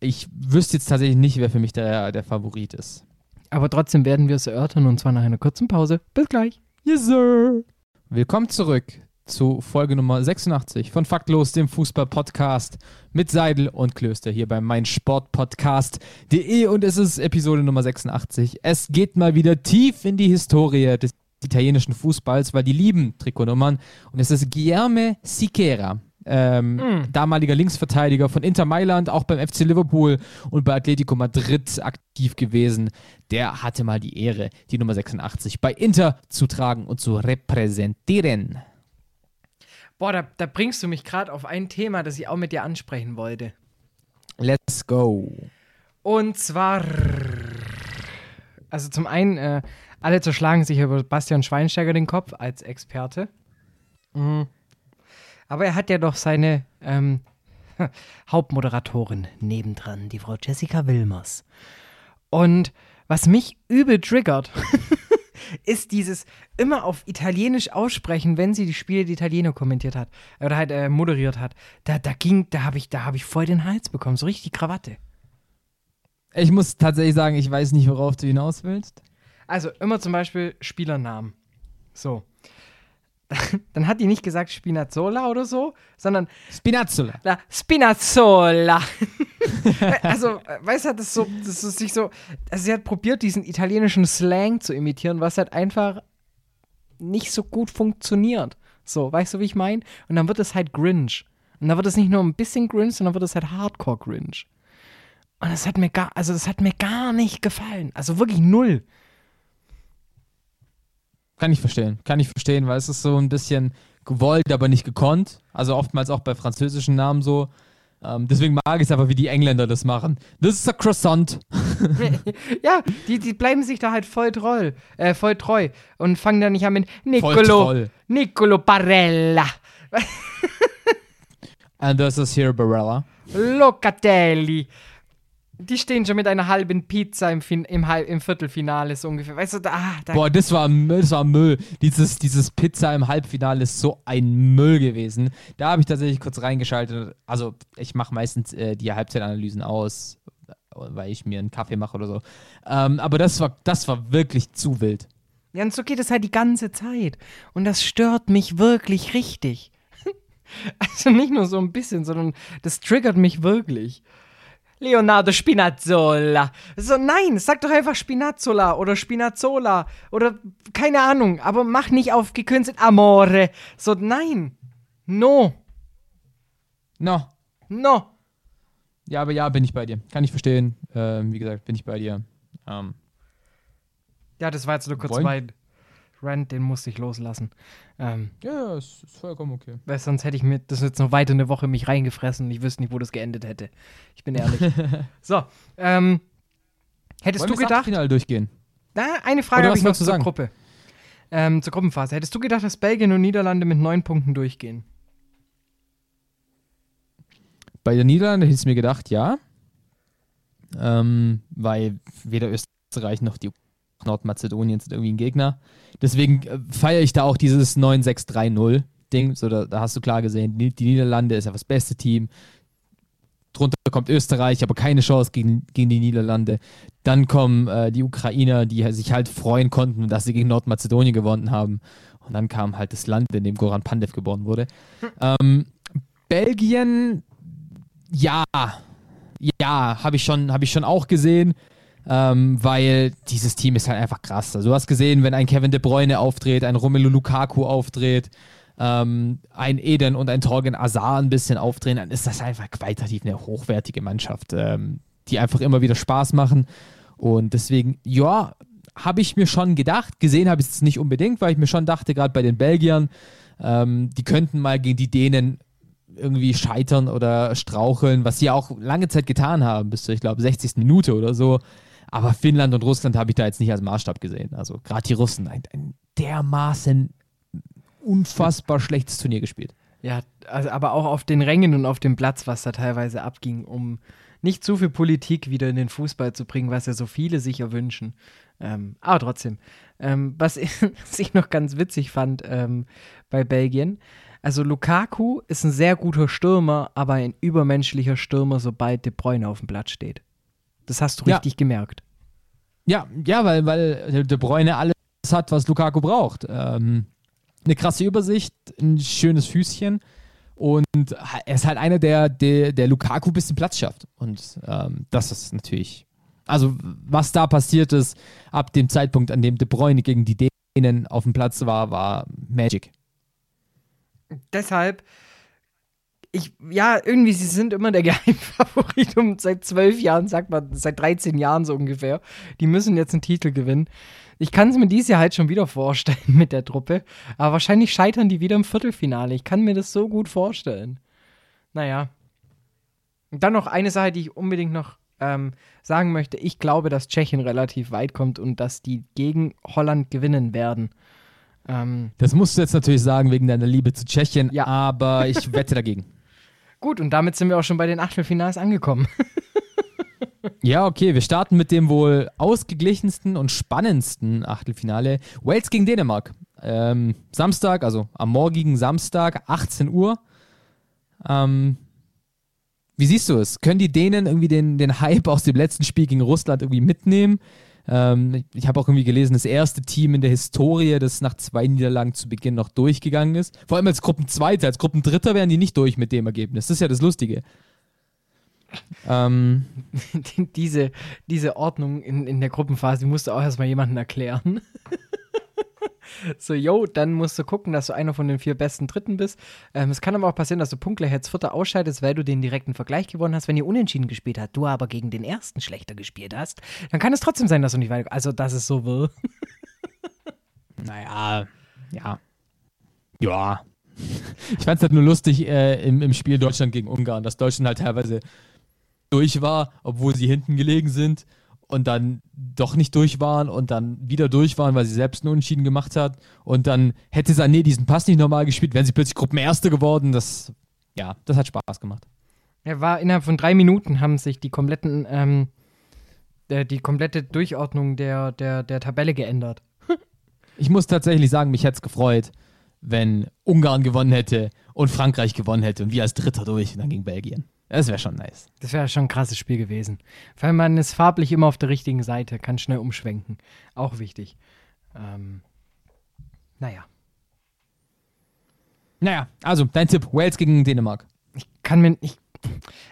ich wüsste jetzt tatsächlich nicht, wer für mich der, der Favorit ist. Aber trotzdem werden wir es erörtern und zwar nach einer kurzen Pause. Bis gleich. Yes, sir. Willkommen zurück zu Folge Nummer 86 von Faktlos, dem Fußball-Podcast mit Seidel und Klöster hier bei meinsportpodcast.de und es ist Episode Nummer 86. Es geht mal wieder tief in die Historie des italienischen Fußballs, weil die lieben Trikotnummern und es ist Guilherme Siqueira ähm, mm. damaliger Linksverteidiger von Inter Mailand, auch beim FC Liverpool und bei Atletico Madrid aktiv gewesen. Der hatte mal die Ehre, die Nummer 86 bei Inter zu tragen und zu repräsentieren. Boah, da, da bringst du mich gerade auf ein Thema, das ich auch mit dir ansprechen wollte. Let's go. Und zwar, also zum einen, äh, alle zerschlagen sich über Bastian Schweinsteiger den Kopf als Experte. Mhm. Aber er hat ja doch seine ähm, Hauptmoderatorin nebendran, die Frau Jessica Wilmers. Und was mich übel triggert, ist dieses immer auf Italienisch aussprechen, wenn sie die Spiele die Italiener kommentiert hat oder halt äh, moderiert hat. Da, da ging, da habe ich, da ich voll den Hals bekommen, so richtig Krawatte. Ich muss tatsächlich sagen, ich weiß nicht, worauf du hinaus willst. Also immer zum Beispiel Spielernamen. So. dann hat die nicht gesagt Spinazzola oder so, sondern Spinazzola. Na, Spinazzola. also, weißt du, das so, das ist sich so, also sie hat probiert, diesen italienischen Slang zu imitieren, was halt einfach nicht so gut funktioniert. So, weißt du, wie ich meine? Und dann wird es halt Grinch. Und dann wird es nicht nur ein bisschen Grinch, sondern wird es halt Hardcore Grinch. Und das hat mir gar, also das hat mir gar nicht gefallen. Also wirklich null. Kann ich verstehen. Kann ich verstehen, weil es ist so ein bisschen gewollt, aber nicht gekonnt. Also oftmals auch bei französischen Namen so. Ähm, deswegen mag ich es einfach, wie die Engländer das machen. Das ist a croissant. ja, die, die bleiben sich da halt voll treu, äh, voll treu und fangen dann nicht an mit Nicolo, Nicolo Barella. And this is here Barella. Locatelli. Die stehen schon mit einer halben Pizza im, fin im, im Viertelfinale so ungefähr. Weißt du, da, ah, da Boah, das war, das war Müll. Dieses, dieses Pizza im Halbfinale ist so ein Müll gewesen. Da habe ich tatsächlich kurz reingeschaltet. Also, ich mache meistens äh, die Halbzeitanalysen aus, weil ich mir einen Kaffee mache oder so. Ähm, aber das war, das war wirklich zu wild. Ja, und so geht es halt die ganze Zeit. Und das stört mich wirklich richtig. also nicht nur so ein bisschen, sondern das triggert mich wirklich. Leonardo Spinazzola. So, nein, sag doch einfach Spinazzola oder Spinazzola oder keine Ahnung, aber mach nicht auf gekünstelt Amore. So, nein. No. No. No. Ja, aber ja, bin ich bei dir. Kann ich verstehen. Ähm, wie gesagt, bin ich bei dir. Ähm, ja, das war jetzt nur kurz wollen? mein Rant, den musste ich loslassen. Ähm, ja, ist, ist vollkommen okay. Weil sonst hätte ich mir das jetzt noch weiter eine Woche mich reingefressen und ich wüsste nicht, wo das geendet hätte. Ich bin ehrlich. so, ähm, hättest Wollen du gedacht. Finale durchgehen? Na, eine Frage habe ich noch zur sagen? Gruppe. Ähm, zur Gruppenphase. Hättest du gedacht, dass Belgien und Niederlande mit neun Punkten durchgehen? Bei der Niederlande hätte ich mir gedacht, ja. Ähm, weil weder Österreich noch die Nordmazedonien sind irgendwie ein Gegner. Deswegen äh, feiere ich da auch dieses 9-6-3-0-Ding. So, da, da, hast du klar gesehen, die, die Niederlande ist ja das beste Team. Drunter kommt Österreich, aber keine Chance gegen, gegen die Niederlande. Dann kommen äh, die Ukrainer, die sich halt freuen konnten, dass sie gegen Nordmazedonien gewonnen haben. Und dann kam halt das Land, in dem Goran Pandev geboren wurde. Ähm, Belgien, ja, ja, habe ich, schon, hab ich schon auch gesehen ähm, weil dieses Team ist halt einfach krass. Also du hast gesehen, wenn ein Kevin De Bruyne auftritt, ein Romelu Lukaku auftritt, ähm, ein Eden und ein Torgen Azar ein bisschen aufdrehen, dann ist das einfach qualitativ eine hochwertige Mannschaft, ähm, die einfach immer wieder Spaß machen. Und deswegen, ja, habe ich mir schon gedacht. Gesehen habe ich es nicht unbedingt, weil ich mir schon dachte, gerade bei den Belgiern, ähm, die könnten mal gegen die Dänen irgendwie scheitern oder straucheln, was sie auch lange Zeit getan haben, bis zur, ich glaube, 60. Minute oder so. Aber Finnland und Russland habe ich da jetzt nicht als Maßstab gesehen. Also gerade die Russen, ein, ein dermaßen unfassbar schlechtes Turnier gespielt. Ja, also aber auch auf den Rängen und auf dem Platz, was da teilweise abging, um nicht zu viel Politik wieder in den Fußball zu bringen, was ja so viele sich erwünschen. Ähm, aber trotzdem, ähm, was, ich, noch ganz witzig fand ähm, bei Belgien, also Lukaku ist ein sehr guter Stürmer, aber ein übermenschlicher Stürmer, sobald De Bruyne auf dem Platz steht. Das hast du ja. richtig gemerkt. Ja, ja, weil, weil De Bruyne alles hat, was Lukaku braucht. Ähm, eine krasse Übersicht, ein schönes Füßchen und er ist halt einer, der, der, der Lukaku ein bisschen Platz schafft. Und ähm, das ist natürlich, also was da passiert ist, ab dem Zeitpunkt, an dem De Bruyne gegen die Dänen auf dem Platz war, war Magic. Deshalb ich, ja, irgendwie, sie sind immer der Geheimfavorit und seit zwölf Jahren, sagt man, seit 13 Jahren so ungefähr. Die müssen jetzt einen Titel gewinnen. Ich kann es mir dieses Jahr halt schon wieder vorstellen mit der Truppe, aber wahrscheinlich scheitern die wieder im Viertelfinale. Ich kann mir das so gut vorstellen. Naja. Und dann noch eine Sache, die ich unbedingt noch ähm, sagen möchte. Ich glaube, dass Tschechien relativ weit kommt und dass die gegen Holland gewinnen werden. Ähm, das musst du jetzt natürlich sagen wegen deiner Liebe zu Tschechien, ja. aber ich wette dagegen. Gut, und damit sind wir auch schon bei den Achtelfinals angekommen. ja, okay, wir starten mit dem wohl ausgeglichensten und spannendsten Achtelfinale. Wales gegen Dänemark. Ähm, Samstag, also am morgigen Samstag, 18 Uhr. Ähm, wie siehst du es? Können die Dänen irgendwie den, den Hype aus dem letzten Spiel gegen Russland irgendwie mitnehmen? Ähm, ich, habe auch irgendwie gelesen, das erste Team in der Historie, das nach zwei Niederlagen zu Beginn noch durchgegangen ist. Vor allem als Gruppenzweiter, als Gruppendritter wären die nicht durch mit dem Ergebnis. Das ist ja das Lustige. Ähm, diese, diese Ordnung in, in der Gruppenphase, die musst du auch erstmal jemandem erklären. so, yo, dann musst du gucken, dass du einer von den vier besten Dritten bist. Ähm, es kann aber auch passieren, dass du punktgleich als Vierter ausscheidest, weil du den direkten Vergleich gewonnen hast. Wenn ihr unentschieden gespielt habt, du aber gegen den ersten schlechter gespielt hast, dann kann es trotzdem sein, dass du nicht weiter. Also, dass es so will. naja, ja. Ja. Ich fand es halt nur lustig äh, im, im Spiel Deutschland gegen Ungarn, dass Deutschland halt teilweise durch war, obwohl sie hinten gelegen sind und dann doch nicht durch waren und dann wieder durch waren, weil sie selbst einen Unentschieden gemacht hat. Und dann hätte Sané diesen Pass nicht normal gespielt, wären sie plötzlich Gruppenerste geworden. Das, ja, das hat Spaß gemacht. Er war innerhalb von drei Minuten haben sich die kompletten, ähm, der, die komplette Durchordnung der, der, der Tabelle geändert. ich muss tatsächlich sagen, mich hätte es gefreut, wenn Ungarn gewonnen hätte und Frankreich gewonnen hätte und wir als Dritter durch und dann gegen Belgien. Das wäre schon nice. Das wäre schon ein krasses Spiel gewesen. Weil man ist farblich immer auf der richtigen Seite, kann schnell umschwenken. Auch wichtig. Ähm, naja. Naja, also dein Tipp: Wales gegen Dänemark. Ich kann mir. Ich,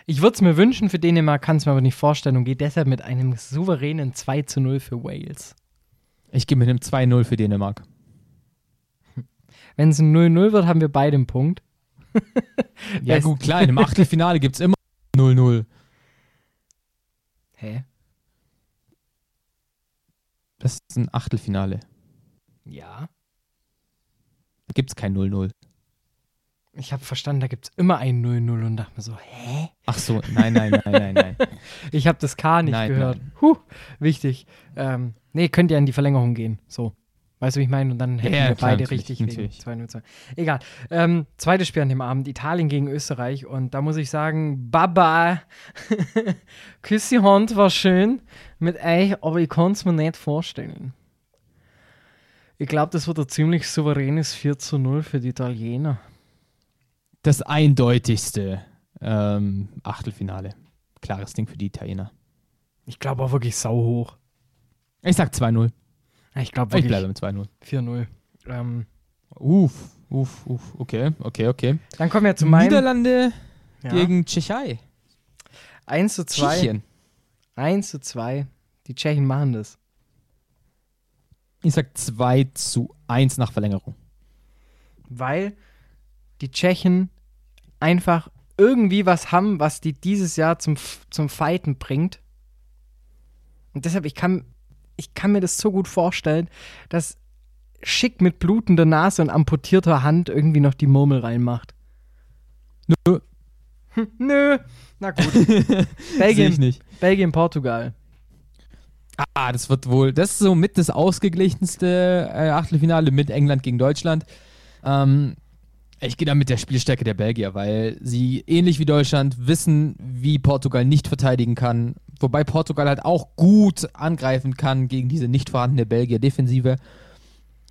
ich würde es mir wünschen für Dänemark, kann es mir aber nicht vorstellen und gehe deshalb mit einem souveränen 2 zu 0 für Wales. Ich gehe mit einem 2-0 für Dänemark. Wenn es ein 0-0 wird, haben wir beide einen Punkt. ja, gut, klar, im Achtelfinale gibt es immer 0-0. Hä? Das ist ein Achtelfinale. Ja. Da gibt es kein 0-0. Ich habe verstanden, da gibt es immer ein 0-0 und dachte mir so, hä? Ach so, nein, nein, nein, nein, nein. ich habe das K nicht nein, gehört. Nein. Huh, wichtig. Ähm, nee, könnt ihr in die Verlängerung gehen. So. Weißt du, wie ich meine? Und dann hätten ja, wir klar, beide natürlich, richtig natürlich. wegen 2 Egal. Ähm, zweites Spiel an dem Abend, Italien gegen Österreich. Und da muss ich sagen, Baba, Küss die Hand, war schön mit euch, aber ich kann es mir nicht vorstellen. Ich glaube, das wird ein ziemlich souveränes 4 zu 0 für die Italiener. Das eindeutigste ähm, Achtelfinale. Klares Ding für die Italiener. Ich glaube auch wirklich sau hoch. Ich sag 2-0. Ich glaube Ich wirklich bleibe mit 2-0. 4-0. Ähm, Uff, uff, uff. Okay, okay, okay. dann kommen wir zu meinem Niederlande ja. gegen Tschechei. 1 zu 2. Tschechien. 1 zu 2. Die Tschechen machen das. Ich sag 2 zu 1 nach Verlängerung. Weil die Tschechen einfach irgendwie was haben, was die dieses Jahr zum, zum Fighten bringt. Und deshalb, ich kann, ich kann mir das so gut vorstellen, dass Schick mit blutender Nase und amputierter Hand irgendwie noch die Murmel reinmacht. Nö. Hm, nö. Na gut. Belgien. Belgien, Portugal. Ah, das wird wohl, das ist so mit das ausgeglichenste äh, Achtelfinale mit England gegen Deutschland. Ähm, ich gehe da mit der Spielstärke der Belgier, weil sie ähnlich wie Deutschland wissen, wie Portugal nicht verteidigen kann. Wobei Portugal halt auch gut angreifen kann gegen diese nicht vorhandene Belgier-Defensive.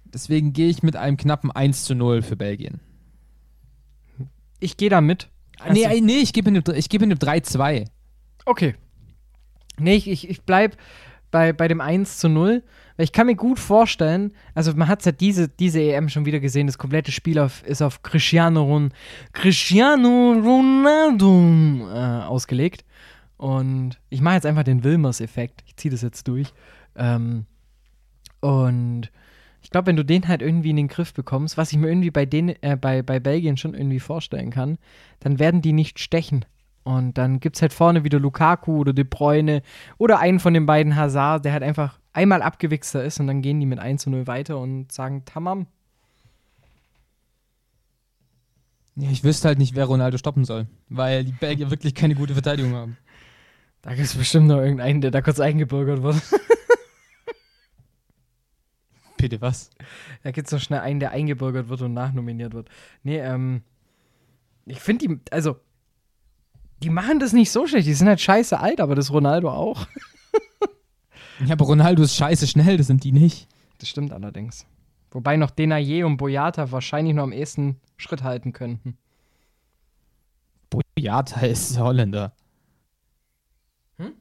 Deswegen gehe ich mit einem knappen 1 zu 0 für Belgien. Ich gehe da mit. nee, nee, ich gebe mit, geb mit einem 3-2. Okay. Nee, ich, ich, ich bleib bei, bei dem 1 zu 0. Weil ich kann mir gut vorstellen, also man hat es ja diese, diese EM schon wieder gesehen, das komplette Spiel auf, ist auf Cristiano, Ron, Cristiano Ronaldo äh, ausgelegt. Und ich mache jetzt einfach den Wilmers-Effekt. Ich ziehe das jetzt durch. Ähm, und ich glaube, wenn du den halt irgendwie in den Griff bekommst, was ich mir irgendwie bei, den, äh, bei, bei Belgien schon irgendwie vorstellen kann, dann werden die nicht stechen. Und dann gibt es halt vorne wieder Lukaku oder De Bruyne oder einen von den beiden Hazard, der halt einfach einmal abgewichster ist und dann gehen die mit 1 zu 0 weiter und sagen Tamam. Ja, ich wüsste halt nicht, wer Ronaldo stoppen soll, weil die Belgier wirklich keine gute Verteidigung haben. Da gibt es bestimmt noch irgendeinen, der da kurz eingebürgert wird. Bitte was? Da gibt es noch schnell einen, der eingebürgert wird und nachnominiert wird. Nee, ähm, ich finde die, also, die machen das nicht so schlecht. Die sind halt scheiße alt, aber das Ronaldo auch. Ja, aber Ronaldo ist scheiße schnell, das sind die nicht. Das stimmt allerdings. Wobei noch Denayer und Boyata wahrscheinlich noch am ehesten Schritt halten könnten. Boyata ist Holländer. Hm?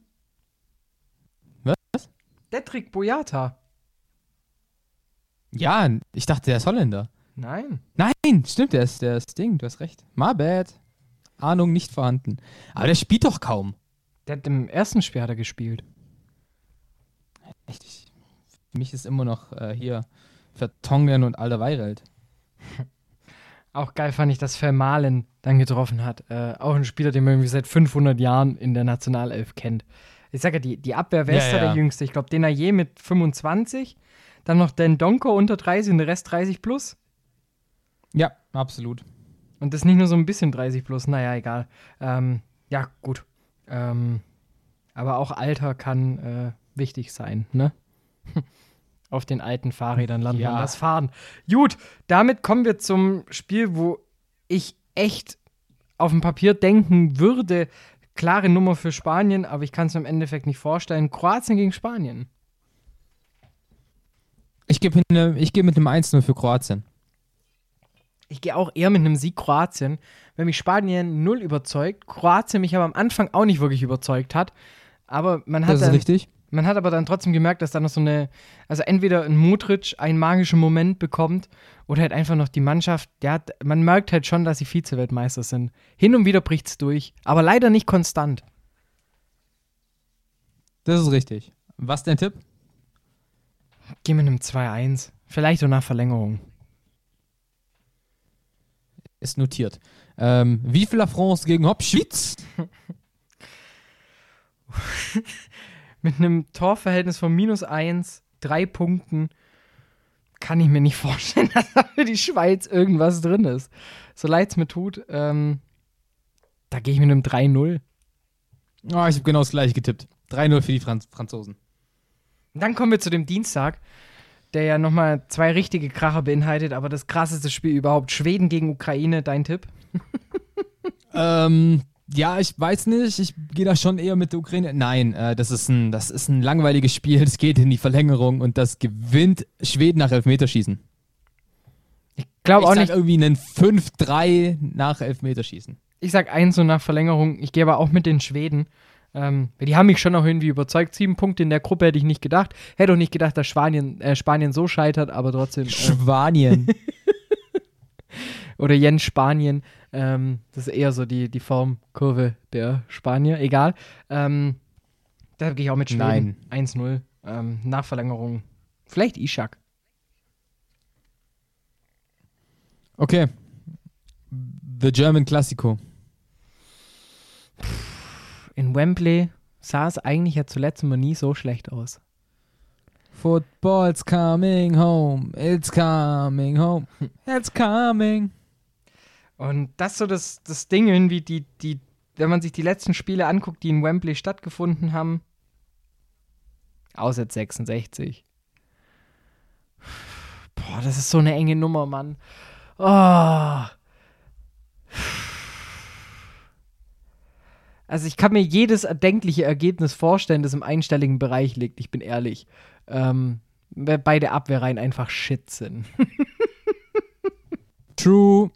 Was? Detrick Boyata. Ja, ich dachte, der ist Holländer. Nein. Nein, stimmt, der ist, der ist Ding, du hast recht. My bad. Ahnung nicht vorhanden. Aber der spielt doch kaum. Der hat im ersten Spiel hat er gespielt. Echt? Ich, für mich ist immer noch äh, hier Vertongen und Alter Weireld. Auch geil fand ich, dass Vermalen dann getroffen hat. Äh, auch ein Spieler, den man irgendwie seit 500 Jahren in der Nationalelf kennt. Ich sag ja, die, die Abwehr, wer Ja, ja. der Jüngste? Ich glaube, Denayer mit 25. Dann noch Den Donko unter 30 und der Rest 30 plus. Ja, absolut. Und das nicht nur so ein bisschen 30 plus, naja, egal. Ähm, ja, gut. Ähm, aber auch Alter kann äh, wichtig sein, ne? Auf den alten Fahrrädern lernt Ja. das Fahren. Gut, damit kommen wir zum Spiel, wo ich echt auf dem Papier denken würde, klare Nummer für Spanien, aber ich kann es mir im Endeffekt nicht vorstellen. Kroatien gegen Spanien. Ich gebe ich geb mit einem 1-0 für Kroatien. Ich gehe auch eher mit einem Sieg Kroatien, weil mich Spanien null überzeugt, Kroatien mich aber am Anfang auch nicht wirklich überzeugt hat. Aber man hat, Das ist richtig. Man hat aber dann trotzdem gemerkt, dass da noch so eine, also entweder ein Modric einen magischen Moment bekommt oder halt einfach noch die Mannschaft, ja, man merkt halt schon, dass sie Vize-Weltmeister sind. Hin und wieder bricht es durch, aber leider nicht konstant. Das ist richtig. Was dein Tipp? Geh mit einem 2-1. Vielleicht auch nach Verlängerung. Ist notiert. Ähm, wie viel La France gegen Hopschwitz? mit einem Torverhältnis von minus 1, drei Punkten, kann ich mir nicht vorstellen, dass da für die Schweiz irgendwas drin ist. So leid es mir tut, ähm, da gehe ich mit einem 3-0. Oh, ich habe genau das gleiche getippt. 3-0 für die Franz Franzosen. Dann kommen wir zu dem Dienstag, der ja nochmal zwei richtige Kracher beinhaltet, aber das krasseste Spiel überhaupt. Schweden gegen Ukraine, dein Tipp? ähm, ja, ich weiß nicht. Ich gehe da schon eher mit der Ukraine. Nein, äh, das, ist ein, das ist ein langweiliges Spiel. Es geht in die Verlängerung und das gewinnt Schweden nach Elfmeterschießen. Ich glaube auch nicht. irgendwie einen 5-3 nach Elfmeterschießen. Ich sag 1 und nach Verlängerung. Ich gehe aber auch mit den Schweden. Ähm, die haben mich schon noch irgendwie überzeugt. Sieben Punkte in der Gruppe hätte ich nicht gedacht. Hätte auch nicht gedacht, dass Spanien, äh, Spanien so scheitert, aber trotzdem. Äh, Spanien. oder Jens Spanien. Ähm, das ist eher so die, die Formkurve der Spanier. Egal. Ähm, da gehe ich auch mit Schweden. Nein. 1-0. Ähm, Nachverlängerung. Vielleicht Ishak. Okay. The German Classico. In Wembley sah es eigentlich ja zuletzt immer nie so schlecht aus. Football's coming home, it's coming home, it's coming. Und das ist so das, das Ding irgendwie, die, die, wenn man sich die letzten Spiele anguckt, die in Wembley stattgefunden haben, außer 66. Boah, das ist so eine enge Nummer, Mann. Oh. Also ich kann mir jedes erdenkliche Ergebnis vorstellen, das im einstelligen Bereich liegt, ich bin ehrlich. Ähm, beide Abwehrreihen einfach shit sind. True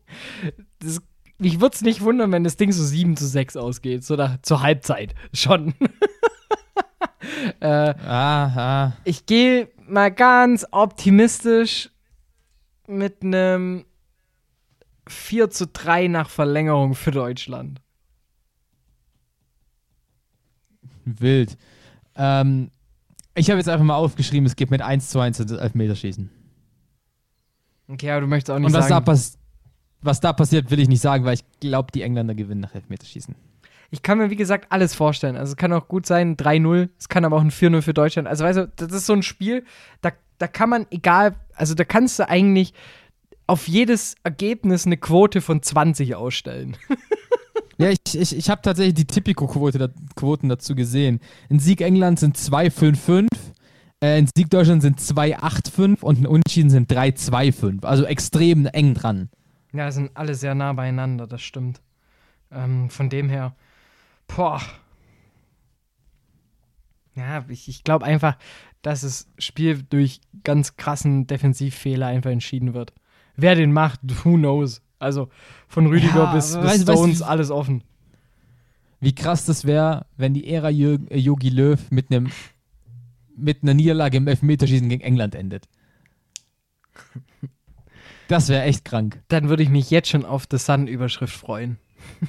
das, mich würde es nicht wundern, wenn das Ding so 7 zu 6 ausgeht, so nach, zur Halbzeit schon. äh, Aha. Ich gehe mal ganz optimistisch mit einem 4 zu 3 nach Verlängerung für Deutschland. Wild. Ähm, ich habe jetzt einfach mal aufgeschrieben, es geht mit 1 zu 1 das Elfmeterschießen. Okay, aber du möchtest auch nicht Und was sagen. Da was da passiert, will ich nicht sagen, weil ich glaube, die Engländer gewinnen nach Elfmeterschießen. Ich kann mir, wie gesagt, alles vorstellen. Also es kann auch gut sein, 3-0, es kann aber auch ein 4-0 für Deutschland. Also weißt du, das ist so ein Spiel, da, da kann man, egal, also da kannst du eigentlich auf jedes Ergebnis eine Quote von 20 ausstellen. ja, ich, ich, ich habe tatsächlich die Tipico-Quoten da, Quoten dazu gesehen. Ein Sieg England sind 2-5-5, äh, ein Sieg Deutschland sind 2-8-5 und ein Unentschieden sind 3-2-5. Also extrem eng dran. Ja, sind alle sehr nah beieinander, das stimmt. Ähm, von dem her, boah. Ja, ich, ich glaube einfach, dass das Spiel durch ganz krassen Defensivfehler einfach entschieden wird. Wer den macht, who knows. Also von Rüdiger ja, bis, bis weißt, Stones weißt, alles offen. Wie krass das wäre, wenn die Ära Yogi Löw mit einem mit einer Niederlage im Elfmeterschießen gegen England endet. Das wäre echt krank. Dann würde ich mich jetzt schon auf The Sun-Überschrift freuen.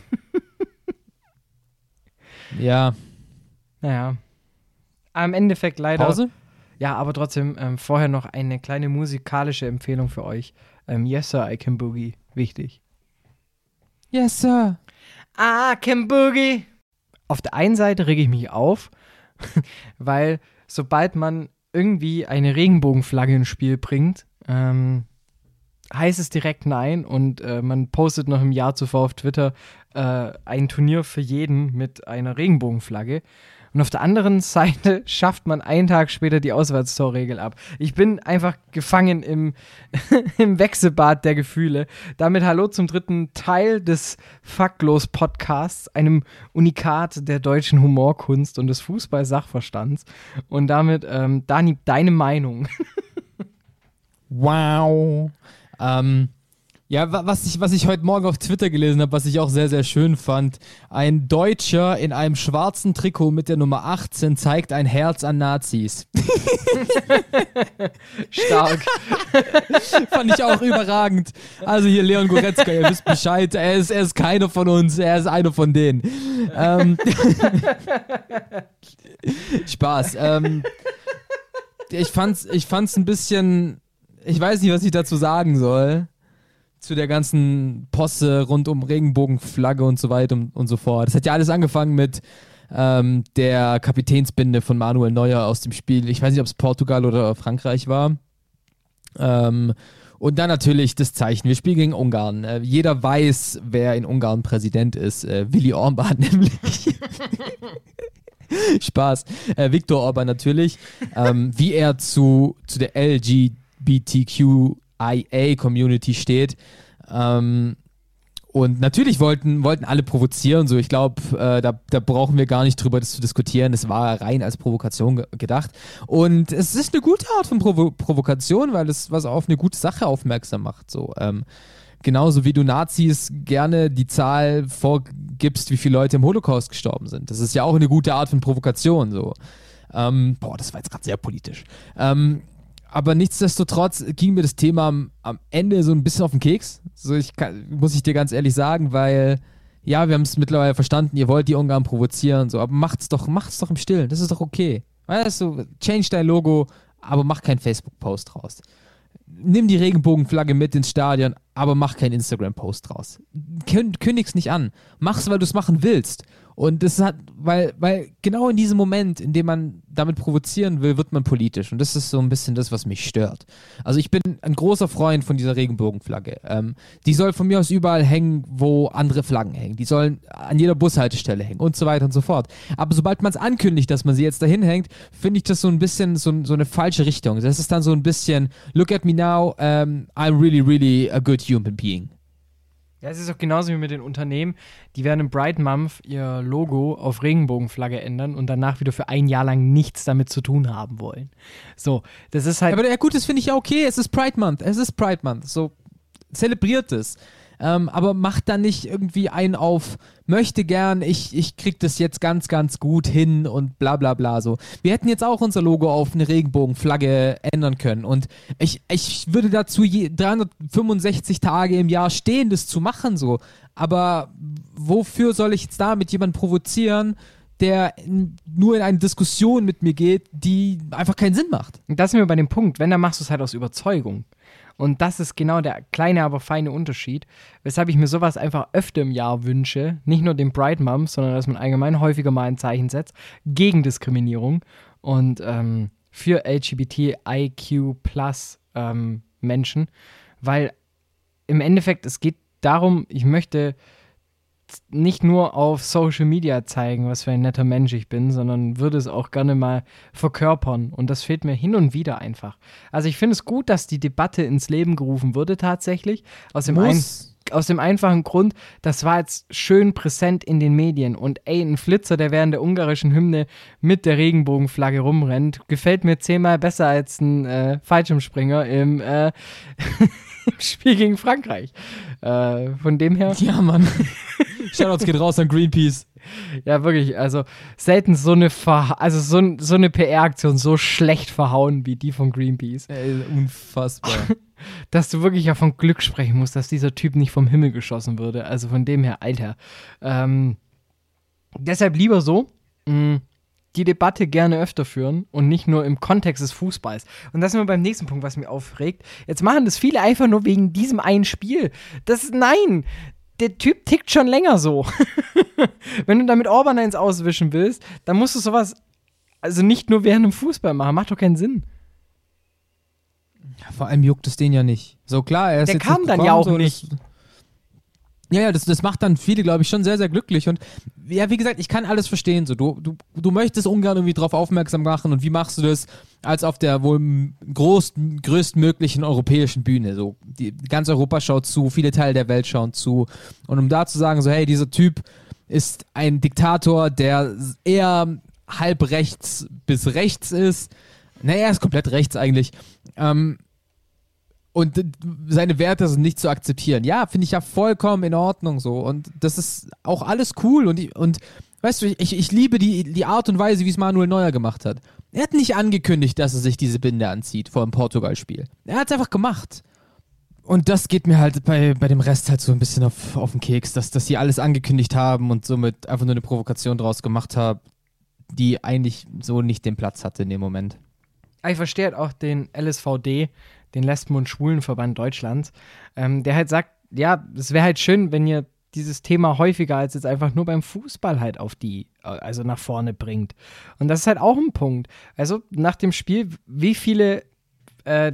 ja. Naja. Am Endeffekt leider. Pause? Ja, aber trotzdem ähm, vorher noch eine kleine musikalische Empfehlung für euch. Ähm, yes, Sir, I Can Boogie. Wichtig. Yes, Sir. I Can Boogie. Auf der einen Seite rege ich mich auf, weil sobald man irgendwie eine Regenbogenflagge ins Spiel bringt, ähm, heißt es direkt nein und äh, man postet noch im Jahr zuvor auf Twitter äh, ein Turnier für jeden mit einer Regenbogenflagge. Und auf der anderen Seite schafft man einen Tag später die Auswärtstorregel ab. Ich bin einfach gefangen im, im Wechselbad der Gefühle. Damit hallo zum dritten Teil des Faktlos-Podcasts, einem Unikat der deutschen Humorkunst und des Fußball-Sachverstands. Und damit, ähm, Dani, deine Meinung. wow. Ähm, Ja, was ich, was ich heute Morgen auf Twitter gelesen habe, was ich auch sehr, sehr schön fand. Ein Deutscher in einem schwarzen Trikot mit der Nummer 18 zeigt ein Herz an Nazis. Stark. fand ich auch überragend. Also hier Leon Goretzka, ihr wisst Bescheid. Er ist, er ist keiner von uns, er ist einer von denen. Ähm, Spaß. Ähm, ich fand's, ich fand's ein bisschen, ich weiß nicht, was ich dazu sagen soll zu der ganzen Posse rund um Regenbogenflagge und so weiter und, und so fort. Das hat ja alles angefangen mit ähm, der Kapitänsbinde von Manuel Neuer aus dem Spiel. Ich weiß nicht, ob es Portugal oder Frankreich war. Ähm, und dann natürlich das Zeichen. Wir spielen gegen Ungarn. Äh, jeder weiß, wer in Ungarn Präsident ist. Äh, Willy Orban nämlich. Spaß. Äh, Viktor Orban natürlich. Ähm, wie er zu, zu der LGBTQ IA-Community steht. Ähm, und natürlich wollten, wollten alle provozieren. So, ich glaube, äh, da, da brauchen wir gar nicht drüber das zu diskutieren. Es war rein als Provokation ge gedacht. Und es ist eine gute Art von Provo Provokation, weil es was auf eine gute Sache aufmerksam macht. So, ähm, genauso wie du Nazis gerne die Zahl vorgibst, wie viele Leute im Holocaust gestorben sind. Das ist ja auch eine gute Art von Provokation. So. Ähm, boah, das war jetzt gerade sehr politisch. Ähm, aber nichtsdestotrotz ging mir das Thema am, am, Ende so ein bisschen auf den Keks. So ich kann, muss ich dir ganz ehrlich sagen, weil ja, wir haben es mittlerweile verstanden, ihr wollt die Ungarn provozieren, so, aber macht's doch, macht's doch im Stillen, das ist doch okay. Weißt du, change dein Logo, aber mach keinen Facebook-Post raus. Nimm die Regenbogenflagge mit ins Stadion, aber mach keinen Instagram-Post raus. Kündig's nicht an. Mach's, weil du es machen willst. Und das hat, weil, weil genau in diesem Moment, in dem man damit provozieren will, wird man politisch. Und das ist so ein bisschen das, was mich stört. Also ich bin ein großer Freund von dieser Regenbogenflagge. Ähm, die soll von mir aus überall hängen, wo andere Flaggen hängen. Die sollen an jeder Bushaltestelle hängen und so weiter und so fort. Aber sobald man es ankündigt, dass man sie jetzt dahin hängt, finde ich das so ein bisschen so, so, eine falsche Richtung. Das ist dann so ein bisschen, look at me now, um, I'm really, really a good human being. Ja, es ist auch genauso wie mit den Unternehmen. Die werden im Bright Month ihr Logo auf Regenbogenflagge ändern und danach wieder für ein Jahr lang nichts damit zu tun haben wollen. So, das ist halt. Aber ja, gut, das finde ich ja okay. Es ist Pride Month. Es ist Pride Month. So, zelebriert es. Ähm, aber macht dann nicht irgendwie einen auf, möchte gern, ich, ich krieg das jetzt ganz, ganz gut hin und bla bla bla so. Wir hätten jetzt auch unser Logo auf eine Regenbogenflagge ändern können und ich, ich würde dazu je, 365 Tage im Jahr stehen, das zu machen so. Aber wofür soll ich jetzt da mit jemandem provozieren, der nur in eine Diskussion mit mir geht, die einfach keinen Sinn macht. Und das sind wir bei dem Punkt, wenn, dann machst du es halt aus Überzeugung. Und das ist genau der kleine, aber feine Unterschied, weshalb ich mir sowas einfach öfter im Jahr wünsche. Nicht nur den Bright Mom, sondern dass man allgemein häufiger mal ein Zeichen setzt gegen Diskriminierung und ähm, für LGBTIQ ähm, Menschen. Weil im Endeffekt, es geht darum, ich möchte nicht nur auf Social Media zeigen, was für ein netter Mensch ich bin, sondern würde es auch gerne mal verkörpern. Und das fehlt mir hin und wieder einfach. Also ich finde es gut, dass die Debatte ins Leben gerufen wurde tatsächlich. Aus dem, ein, aus dem einfachen Grund, das war jetzt schön präsent in den Medien. Und ey, ein Flitzer, der während der ungarischen Hymne mit der Regenbogenflagge rumrennt, gefällt mir zehnmal besser als ein äh, Fallschirmspringer im äh, im Spiel gegen Frankreich. Äh, von dem her. Ja, Mann. Shoutouts geht raus an Greenpeace. Ja, wirklich. Also selten so eine, also so, so eine PR-Aktion so schlecht verhauen wie die von Greenpeace. Ey, unfassbar. dass du wirklich ja von Glück sprechen musst, dass dieser Typ nicht vom Himmel geschossen würde. Also von dem her, Alter. Ähm, deshalb lieber so. Mh, mm, die Debatte gerne öfter führen und nicht nur im Kontext des Fußballs. Und das sind wir beim nächsten Punkt, was mich aufregt. Jetzt machen das viele einfach nur wegen diesem einen Spiel. Das nein, der Typ tickt schon länger so. Wenn du damit Orban eins auswischen willst, dann musst du sowas, also nicht nur während dem Fußball machen. Macht doch keinen Sinn. Ja, vor allem juckt es den ja nicht. So klar, er ist Der jetzt kam dann ja auch so nicht. Ja, ja, das, das macht dann viele, glaube ich, schon sehr, sehr glücklich. Und ja, wie gesagt, ich kann alles verstehen. So, du, du, du möchtest Ungarn irgendwie drauf aufmerksam machen und wie machst du das als auf der wohl groß, größtmöglichen europäischen Bühne? So, die, ganz Europa schaut zu, viele Teile der Welt schauen zu. Und um da zu sagen, so, hey, dieser Typ ist ein Diktator, der eher halb rechts bis rechts ist. Naja, er ist komplett rechts eigentlich. Ähm, und seine Werte sind nicht zu akzeptieren. Ja, finde ich ja vollkommen in Ordnung so. Und das ist auch alles cool. Und, und weißt du, ich, ich liebe die, die Art und Weise, wie es Manuel Neuer gemacht hat. Er hat nicht angekündigt, dass er sich diese Binde anzieht vor dem Portugal-Spiel. Er hat es einfach gemacht. Und das geht mir halt bei, bei dem Rest halt so ein bisschen auf, auf den Keks, dass, dass sie alles angekündigt haben und somit einfach nur eine Provokation draus gemacht haben, die eigentlich so nicht den Platz hatte in dem Moment. Ich verstehe halt auch den LSVD, den Lesben- und Schwulenverband Deutschlands, ähm, der halt sagt, ja, es wäre halt schön, wenn ihr dieses Thema häufiger als jetzt einfach nur beim Fußball halt auf die, also nach vorne bringt. Und das ist halt auch ein Punkt. Also nach dem Spiel, wie viele äh,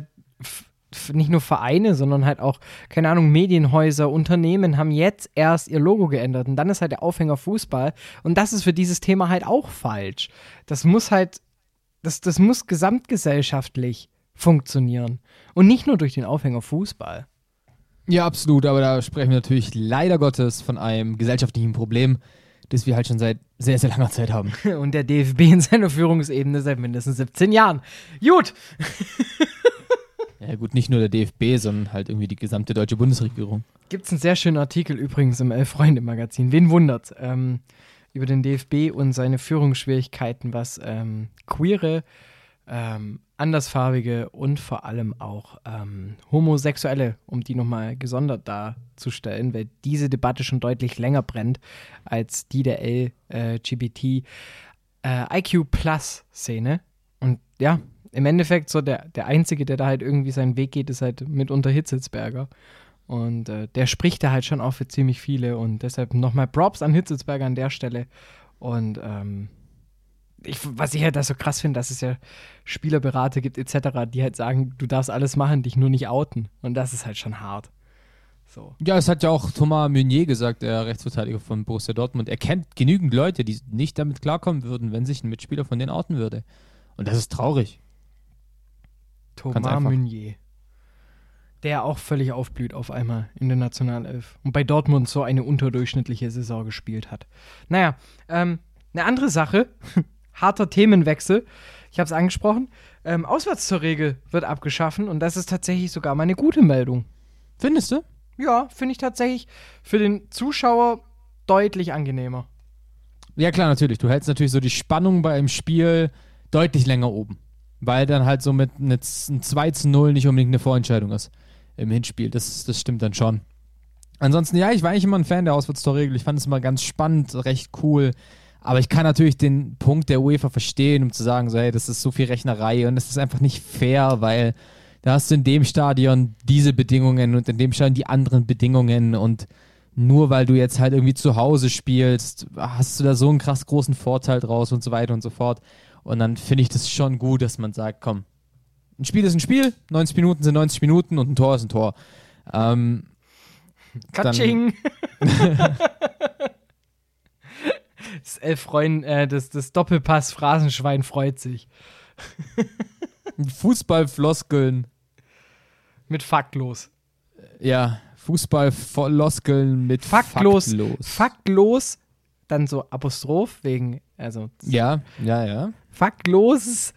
nicht nur Vereine, sondern halt auch, keine Ahnung, Medienhäuser, Unternehmen haben jetzt erst ihr Logo geändert und dann ist halt der Aufhänger Fußball und das ist für dieses Thema halt auch falsch. Das muss halt, das, das muss gesamtgesellschaftlich funktionieren und nicht nur durch den Aufhänger Fußball. Ja, absolut, aber da sprechen wir natürlich leider Gottes von einem gesellschaftlichen Problem, das wir halt schon seit sehr, sehr langer Zeit haben. Und der DFB in seiner Führungsebene seit mindestens 17 Jahren. Gut! Ja, gut, nicht nur der DFB, sondern halt irgendwie die gesamte deutsche Bundesregierung. Gibt es einen sehr schönen Artikel übrigens im Elf-Freunde-Magazin. Wen wundert? Ähm, über den DFB und seine Führungsschwierigkeiten, was ähm, queere, ähm, andersfarbige und vor allem auch ähm, Homosexuelle, um die nochmal gesondert darzustellen, weil diese Debatte schon deutlich länger brennt als die der LGBT äh, Szene. Und ja, im Endeffekt so der, der Einzige, der da halt irgendwie seinen Weg geht, ist halt mitunter Hitzelsberger. Und äh, der spricht da halt schon auch für ziemlich viele. Und deshalb nochmal Props an Hitzelsberger an der Stelle. Und ähm, ich, was ich halt da so krass finde, dass es ja Spielerberater gibt etc., die halt sagen, du darfst alles machen, dich nur nicht outen. Und das ist halt schon hart. So. Ja, es hat ja auch Thomas Meunier gesagt, der Rechtsverteidiger von Borussia Dortmund. Er kennt genügend Leute, die nicht damit klarkommen würden, wenn sich ein Mitspieler von denen outen würde. Und das ist traurig. Thomas Meunier. Der auch völlig aufblüht auf einmal in der Nationalelf. Und bei Dortmund so eine unterdurchschnittliche Saison gespielt hat. Naja, ähm, eine andere Sache. Harter Themenwechsel. Ich habe es angesprochen. Ähm, auswärts zur Regel wird abgeschaffen und das ist tatsächlich sogar mal eine gute Meldung. Findest du? Ja, finde ich tatsächlich für den Zuschauer deutlich angenehmer. Ja, klar, natürlich. Du hältst natürlich so die Spannung bei einem Spiel deutlich länger oben weil dann halt so mit einem 2 zu 0 nicht unbedingt eine Vorentscheidung ist im Hinspiel. Das, das stimmt dann schon. Ansonsten, ja, ich war eigentlich immer ein Fan der Auswärtstorregel. Ich fand es immer ganz spannend, recht cool. Aber ich kann natürlich den Punkt der UEFA verstehen, um zu sagen, so, hey, das ist so viel Rechnerei und es ist einfach nicht fair, weil da hast du in dem Stadion diese Bedingungen und in dem Stadion die anderen Bedingungen und nur weil du jetzt halt irgendwie zu Hause spielst, hast du da so einen krass großen Vorteil draus und so weiter und so fort. Und dann finde ich das schon gut, dass man sagt, komm, ein Spiel ist ein Spiel, 90 Minuten sind 90 Minuten und ein Tor ist ein Tor. Ähm, Katsching! das Elfreuen, äh, das, das Doppelpass-Phrasenschwein freut sich. Fußballfloskeln. Mit faktlos. Ja, Fußballfloskeln mit faktlos. Faktlos. Faktlos, dann so Apostroph wegen, also. Ja, ja, ja. Faktloses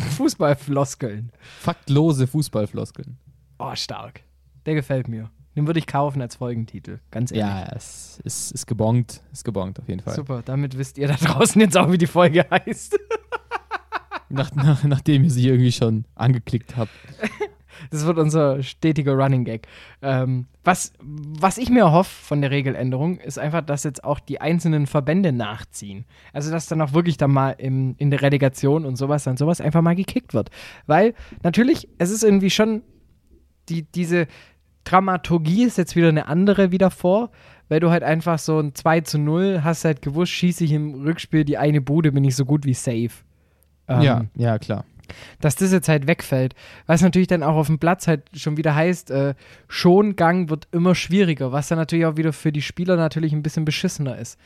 Fußballfloskeln. Faktlose Fußballfloskeln. Oh, stark. Der gefällt mir. Den würde ich kaufen als Folgentitel, ganz ehrlich. Ja, es ist, ist gebongt, ist gebongt auf jeden Fall. Super, damit wisst ihr da draußen jetzt auch, wie die Folge heißt. Nach, nach, nachdem ihr sie irgendwie schon angeklickt habt. Das wird unser stetiger Running Gag. Ähm, was, was ich mir erhoffe von der Regeländerung, ist einfach, dass jetzt auch die einzelnen Verbände nachziehen. Also, dass dann auch wirklich dann mal im, in der Relegation und sowas dann sowas einfach mal gekickt wird. Weil natürlich, es ist irgendwie schon die, diese Dramaturgie ist jetzt wieder eine andere wieder vor, weil du halt einfach so ein 2 zu 0 hast halt gewusst, schieße ich im Rückspiel die eine Bude, bin ich so gut wie safe. Ähm, ja, ja, klar dass das jetzt halt wegfällt. Was natürlich dann auch auf dem Platz halt schon wieder heißt, äh, Schongang wird immer schwieriger, was dann natürlich auch wieder für die Spieler natürlich ein bisschen beschissener ist.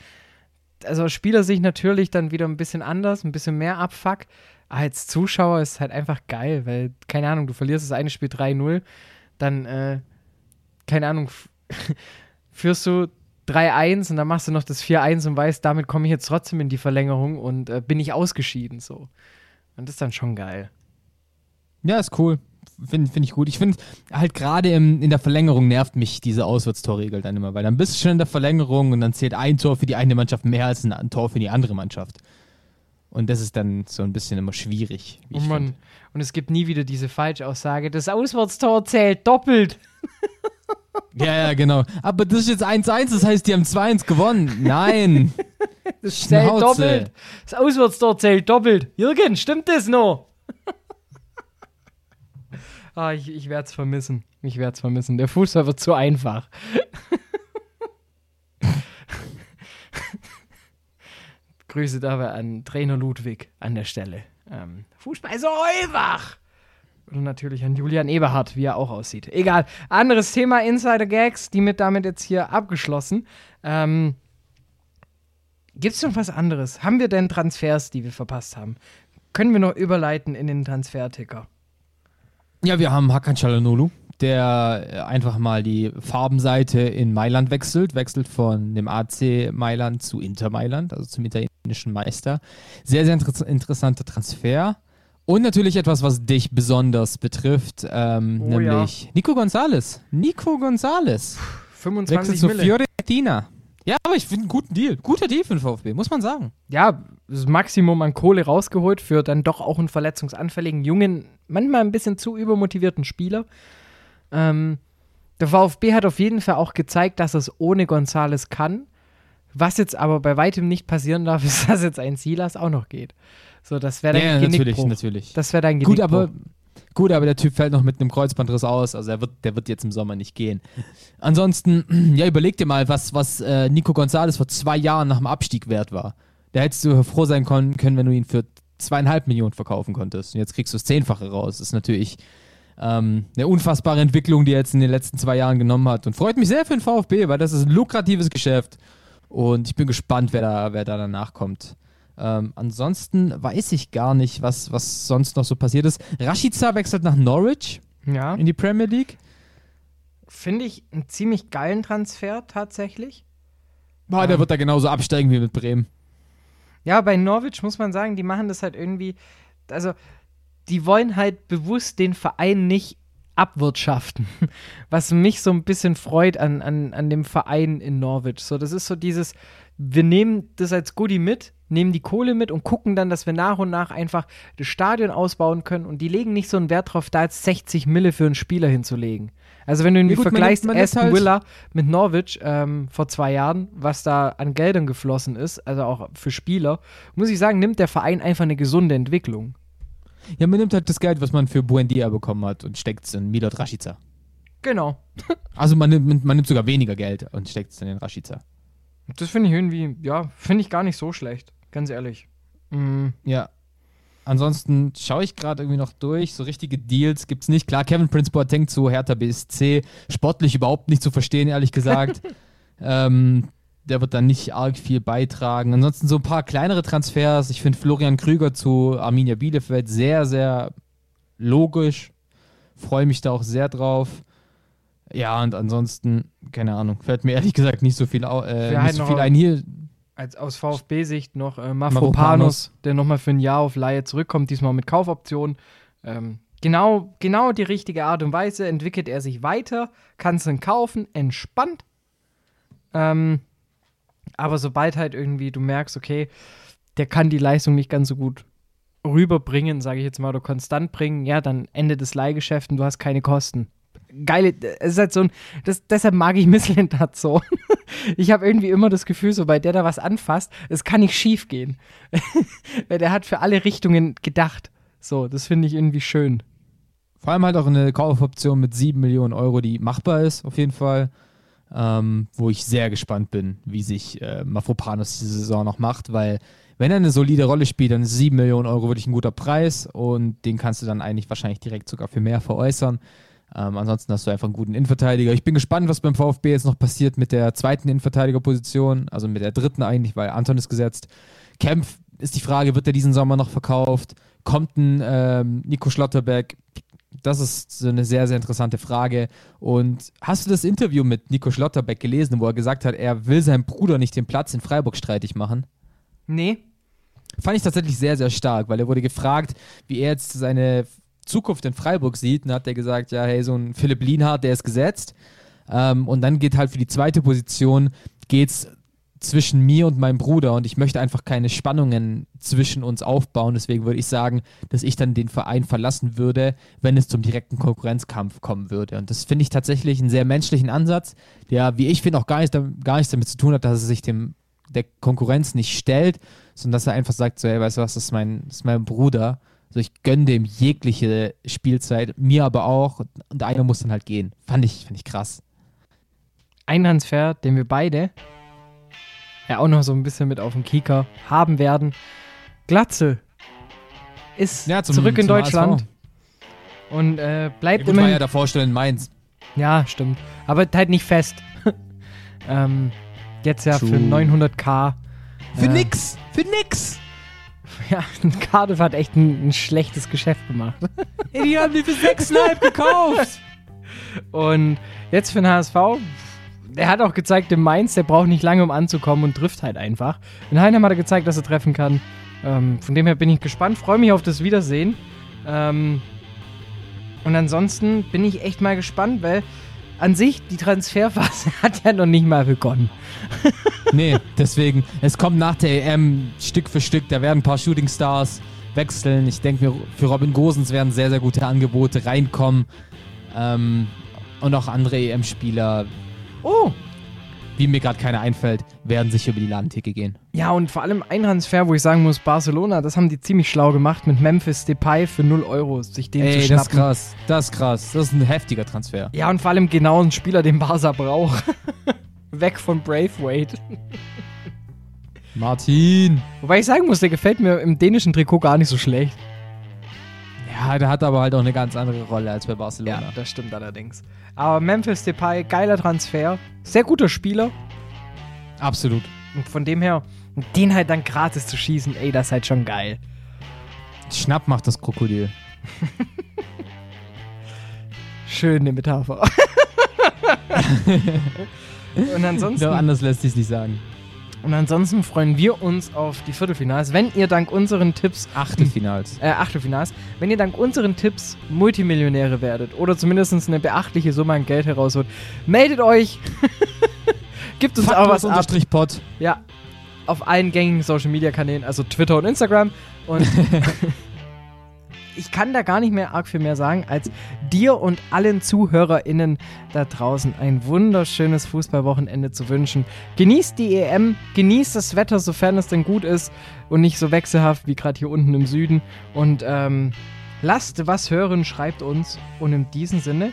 Also aus Spielersicht natürlich dann wieder ein bisschen anders, ein bisschen mehr Abfuck. als Zuschauer ist halt einfach geil, weil, keine Ahnung, du verlierst das eine Spiel 3-0, dann, äh, keine Ahnung, führst du 3-1 und dann machst du noch das 4-1 und weißt, damit komme ich jetzt trotzdem in die Verlängerung und äh, bin ich ausgeschieden so. Und das ist dann schon geil. Ja, ist cool. Finde find ich gut. Ich finde halt gerade in der Verlängerung nervt mich diese Auswärtstorregel dann immer, weil dann bist du schon in der Verlängerung und dann zählt ein Tor für die eine Mannschaft mehr als ein Tor für die andere Mannschaft. Und das ist dann so ein bisschen immer schwierig. Oh Mann. Und es gibt nie wieder diese Falschaussage, das Auswärtstor zählt doppelt. ja, ja, genau. Aber das ist jetzt 1-1, das heißt, die haben 2-1 gewonnen. Nein. das zählt doppelt. Das Auswärtstor zählt doppelt. Jürgen, stimmt das noch? ah, ich, ich werde es vermissen. Ich werde es vermissen. Der Fußball wird zu einfach. Grüße dabei an Trainer Ludwig an der Stelle. Ähm, Fußball ist einfach! Und natürlich an Julian Eberhardt, wie er auch aussieht. Egal. Anderes Thema, Insider Gags, die mit damit jetzt hier abgeschlossen. Ähm, Gibt es noch was anderes? Haben wir denn Transfers, die wir verpasst haben? Können wir noch überleiten in den Transferticker? Ja, wir haben Hakan Çalhanoğlu, der einfach mal die Farbenseite in Mailand wechselt, wechselt von dem AC Mailand zu Inter Mailand, also zum italienischen Meister. Sehr, sehr inter interessanter Transfer. Und natürlich etwas, was dich besonders betrifft, ähm, oh, nämlich ja. Nico González. Nico González. 25 Wechselt zu Fiorentina. Ja, aber ich finde einen guten Deal. Guter Deal für den VfB, muss man sagen. Ja, das Maximum an Kohle rausgeholt für dann doch auch einen verletzungsanfälligen, jungen, manchmal ein bisschen zu übermotivierten Spieler. Ähm, der VfB hat auf jeden Fall auch gezeigt, dass es ohne Gonzales kann. Was jetzt aber bei weitem nicht passieren darf, ist, dass jetzt ein Silas auch noch geht. So, das wäre dein ja, Genickbruch. natürlich, natürlich. Das wäre dein Genickbruch. Gut, aber Gut, aber der Typ fällt noch mit einem Kreuzbandriss aus, also er wird, der wird jetzt im Sommer nicht gehen. Ansonsten, ja, überleg dir mal, was, was äh, Nico Gonzalez vor zwei Jahren nach dem Abstieg wert war. Da hättest du froh sein können, wenn du ihn für zweieinhalb Millionen verkaufen konntest. Und jetzt kriegst du das Zehnfache raus. Das ist natürlich ähm, eine unfassbare Entwicklung, die er jetzt in den letzten zwei Jahren genommen hat. Und freut mich sehr für den VfB, weil das ist ein lukratives Geschäft. Und ich bin gespannt, wer da, wer da danach kommt. Ähm, ansonsten weiß ich gar nicht, was, was sonst noch so passiert ist. Rashica wechselt nach Norwich ja. in die Premier League. Finde ich einen ziemlich geilen Transfer tatsächlich. Boah, der ähm, wird da genauso absteigen wie mit Bremen. Ja, bei Norwich muss man sagen, die machen das halt irgendwie. Also, die wollen halt bewusst den Verein nicht abwirtschaften. Was mich so ein bisschen freut an, an, an dem Verein in Norwich. So, das ist so dieses, wir nehmen das als Goodie mit, nehmen die Kohle mit und gucken dann, dass wir nach und nach einfach das Stadion ausbauen können und die legen nicht so einen Wert drauf, da jetzt 60 Mille für einen Spieler hinzulegen. Also wenn du irgendwie ja, vergleichst man, man Aston halt Villa mit Norwich ähm, vor zwei Jahren, was da an Geldern geflossen ist, also auch für Spieler, muss ich sagen, nimmt der Verein einfach eine gesunde Entwicklung. Ja, man nimmt halt das Geld, was man für Buendia bekommen hat und steckt es in Milot Rashica. Genau. also man nimmt, man nimmt sogar weniger Geld und steckt es in den Rashica. Das finde ich irgendwie, ja, finde ich gar nicht so schlecht, ganz ehrlich. Mhm. Ja. Ansonsten schaue ich gerade irgendwie noch durch. So richtige Deals gibt es nicht. Klar, Kevin Prince Boateng zu Hertha BSC. Sportlich überhaupt nicht zu verstehen, ehrlich gesagt. ähm, der wird dann nicht arg viel beitragen. Ansonsten so ein paar kleinere Transfers. Ich finde Florian Krüger zu Arminia Bielefeld sehr, sehr logisch. Freue mich da auch sehr drauf. Ja, und ansonsten, keine Ahnung, fällt mir ehrlich gesagt nicht so viel, äh, nicht halt so viel ein hier. Als aus VfB-Sicht noch äh, Mafropanos, der nochmal für ein Jahr auf Laie zurückkommt, diesmal mit Kaufoption. Ähm, genau, genau die richtige Art und Weise entwickelt er sich weiter, kannst ihn kaufen, entspannt. Ähm, aber sobald halt irgendwie du merkst, okay, der kann die Leistung nicht ganz so gut rüberbringen, sage ich jetzt mal, oder konstant bringen, ja, dann endet das Leihgeschäft und du hast keine Kosten geile, es ist halt so ein, das, deshalb mag ich Misslintat so. ich habe irgendwie immer das Gefühl, so bei der da was anfasst, es kann nicht schief gehen. Weil der hat für alle Richtungen gedacht. So, das finde ich irgendwie schön. Vor allem halt auch eine Kaufoption mit 7 Millionen Euro, die machbar ist, auf jeden Fall. Ähm, wo ich sehr gespannt bin, wie sich äh, Mafropanos diese Saison noch macht, weil wenn er eine solide Rolle spielt, dann ist 7 Millionen Euro wirklich ein guter Preis und den kannst du dann eigentlich wahrscheinlich direkt sogar für mehr veräußern. Ähm, ansonsten hast du einfach einen guten Innenverteidiger. Ich bin gespannt, was beim VfB jetzt noch passiert mit der zweiten Innenverteidigerposition, also mit der dritten eigentlich, weil Anton ist gesetzt. Kempf ist die Frage, wird er diesen Sommer noch verkauft? Kommt ein ähm, Nico Schlotterbeck? Das ist so eine sehr, sehr interessante Frage. Und hast du das Interview mit Nico Schlotterbeck gelesen, wo er gesagt hat, er will seinem Bruder nicht den Platz in Freiburg streitig machen? Nee. Fand ich tatsächlich sehr, sehr stark, weil er wurde gefragt, wie er jetzt seine Zukunft in Freiburg sieht. Und hat er gesagt, ja, hey, so ein Philipp Lienhardt, der ist gesetzt. Ähm, und dann geht halt für die zweite Position, geht's zwischen mir und meinem Bruder und ich möchte einfach keine Spannungen zwischen uns aufbauen. Deswegen würde ich sagen, dass ich dann den Verein verlassen würde, wenn es zum direkten Konkurrenzkampf kommen würde. Und das finde ich tatsächlich einen sehr menschlichen Ansatz, der, wie ich finde, auch gar, nicht, gar nichts damit zu tun hat, dass er sich dem der Konkurrenz nicht stellt, sondern dass er einfach sagt, so, hey, weißt du was, das ist mein, das ist mein Bruder. Also ich gönne dem jegliche Spielzeit, mir aber auch. Und einer muss dann halt gehen. Fand ich, fand ich krass. Ein Transfer, den wir beide ja auch noch so ein bisschen mit auf dem Kieker haben werden. Glatze ist ja, zum, zurück in Deutschland. ASV. Und äh, bleibt immer. war ja davor schon in Mainz. Ja, stimmt. Aber halt nicht fest. ähm, jetzt ja True. für 900k. Für äh, nix! Für nix! Ja, Cardiff hat echt ein, ein schlechtes Geschäft gemacht. die haben die für 6,5 gekauft! Und jetzt für den HSV er hat auch gezeigt, im Mainz, der braucht nicht lange, um anzukommen und trifft halt einfach. In Heinheim hat er gezeigt, dass er treffen kann. Ähm, von dem her bin ich gespannt, freue mich auf das Wiedersehen. Ähm, und ansonsten bin ich echt mal gespannt, weil an sich die Transferphase hat ja noch nicht mal begonnen. nee, deswegen, es kommt nach der EM Stück für Stück, da werden ein paar Shooting Stars wechseln. Ich denke mir, für Robin Gosens werden sehr, sehr gute Angebote reinkommen. Ähm, und auch andere EM-Spieler Oh! Wie mir gerade keiner einfällt, werden sich über die Ladentheke gehen. Ja, und vor allem ein Transfer, wo ich sagen muss, Barcelona, das haben die ziemlich schlau gemacht mit Memphis Depay für 0 Euro, sich den Ey, zu schnappen. das ist krass, das ist krass, das ist ein heftiger Transfer. Ja, und vor allem genau ein Spieler, den Barca braucht. Weg von Braithwaite. Martin. Wobei ich sagen muss, der gefällt mir im dänischen Trikot gar nicht so schlecht. Ja, der hat aber halt auch eine ganz andere Rolle als bei Barcelona. Ja, das stimmt allerdings. Aber Memphis Depay, geiler Transfer. Sehr guter Spieler. Absolut. Und von dem her, den halt dann gratis zu schießen, ey, das ist halt schon geil. Schnapp macht das Krokodil. Schöne Metapher. Und ansonsten. Doch anders lässt sich nicht sagen. Und ansonsten freuen wir uns auf die Viertelfinals. Wenn ihr dank unseren Tipps. Achtelfinals. Äh, Achtelfinals. Wenn ihr dank unseren Tipps Multimillionäre werdet oder zumindest eine beachtliche Summe an Geld herausholt, meldet euch. Gibt uns auch was unterstrich Pod. Ja. Auf allen gängigen Social Media Kanälen, also Twitter und Instagram. Und ich kann da gar nicht mehr arg viel mehr sagen, als dir und allen ZuhörerInnen da draußen ein wunderschönes Fußballwochenende zu wünschen. Genießt die EM, genießt das Wetter, sofern es denn gut ist und nicht so wechselhaft wie gerade hier unten im Süden. Und ähm, lasst was hören, schreibt uns. Und in diesem Sinne,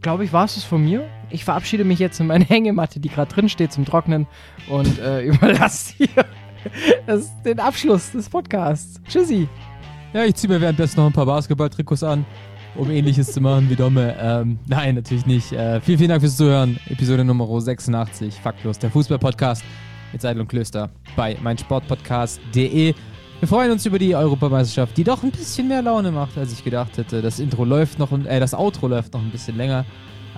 glaube ich, war es das von mir. Ich verabschiede mich jetzt in meine Hängematte, die gerade drin steht zum Trocknen und äh, überlasse hier den Abschluss des Podcasts. Tschüssi. Ja, ich ziehe mir währenddessen noch ein paar Basketball-Trikots an, um ähnliches zu machen wie Domme. Ähm, nein, natürlich nicht. Äh, vielen, vielen Dank fürs Zuhören. Episode Nummer 86, Faktlos, der Fußball-Podcast mit Seidel und Klöster bei meinsportpodcast.de. Wir freuen uns über die Europameisterschaft, die doch ein bisschen mehr Laune macht, als ich gedacht hätte. Das Intro läuft noch, äh, das Outro läuft noch ein bisschen länger,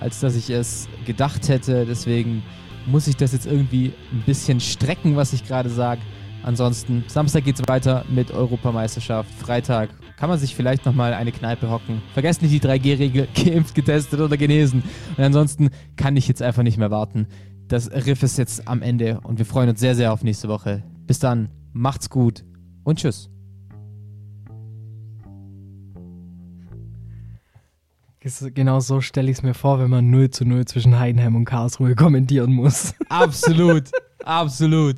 als dass ich es gedacht hätte. Deswegen muss ich das jetzt irgendwie ein bisschen strecken, was ich gerade sage. Ansonsten, Samstag geht's weiter mit Europameisterschaft. Freitag kann man sich vielleicht nochmal eine Kneipe hocken. Vergesst nicht die 3G-Regel, geimpft, getestet oder genesen. Und ansonsten kann ich jetzt einfach nicht mehr warten. Das Riff ist jetzt am Ende und wir freuen uns sehr, sehr auf nächste Woche. Bis dann, macht's gut und tschüss. Genau so stelle ich es mir vor, wenn man 0 zu 0 zwischen Heidenheim und Karlsruhe kommentieren muss. Absolut, absolut.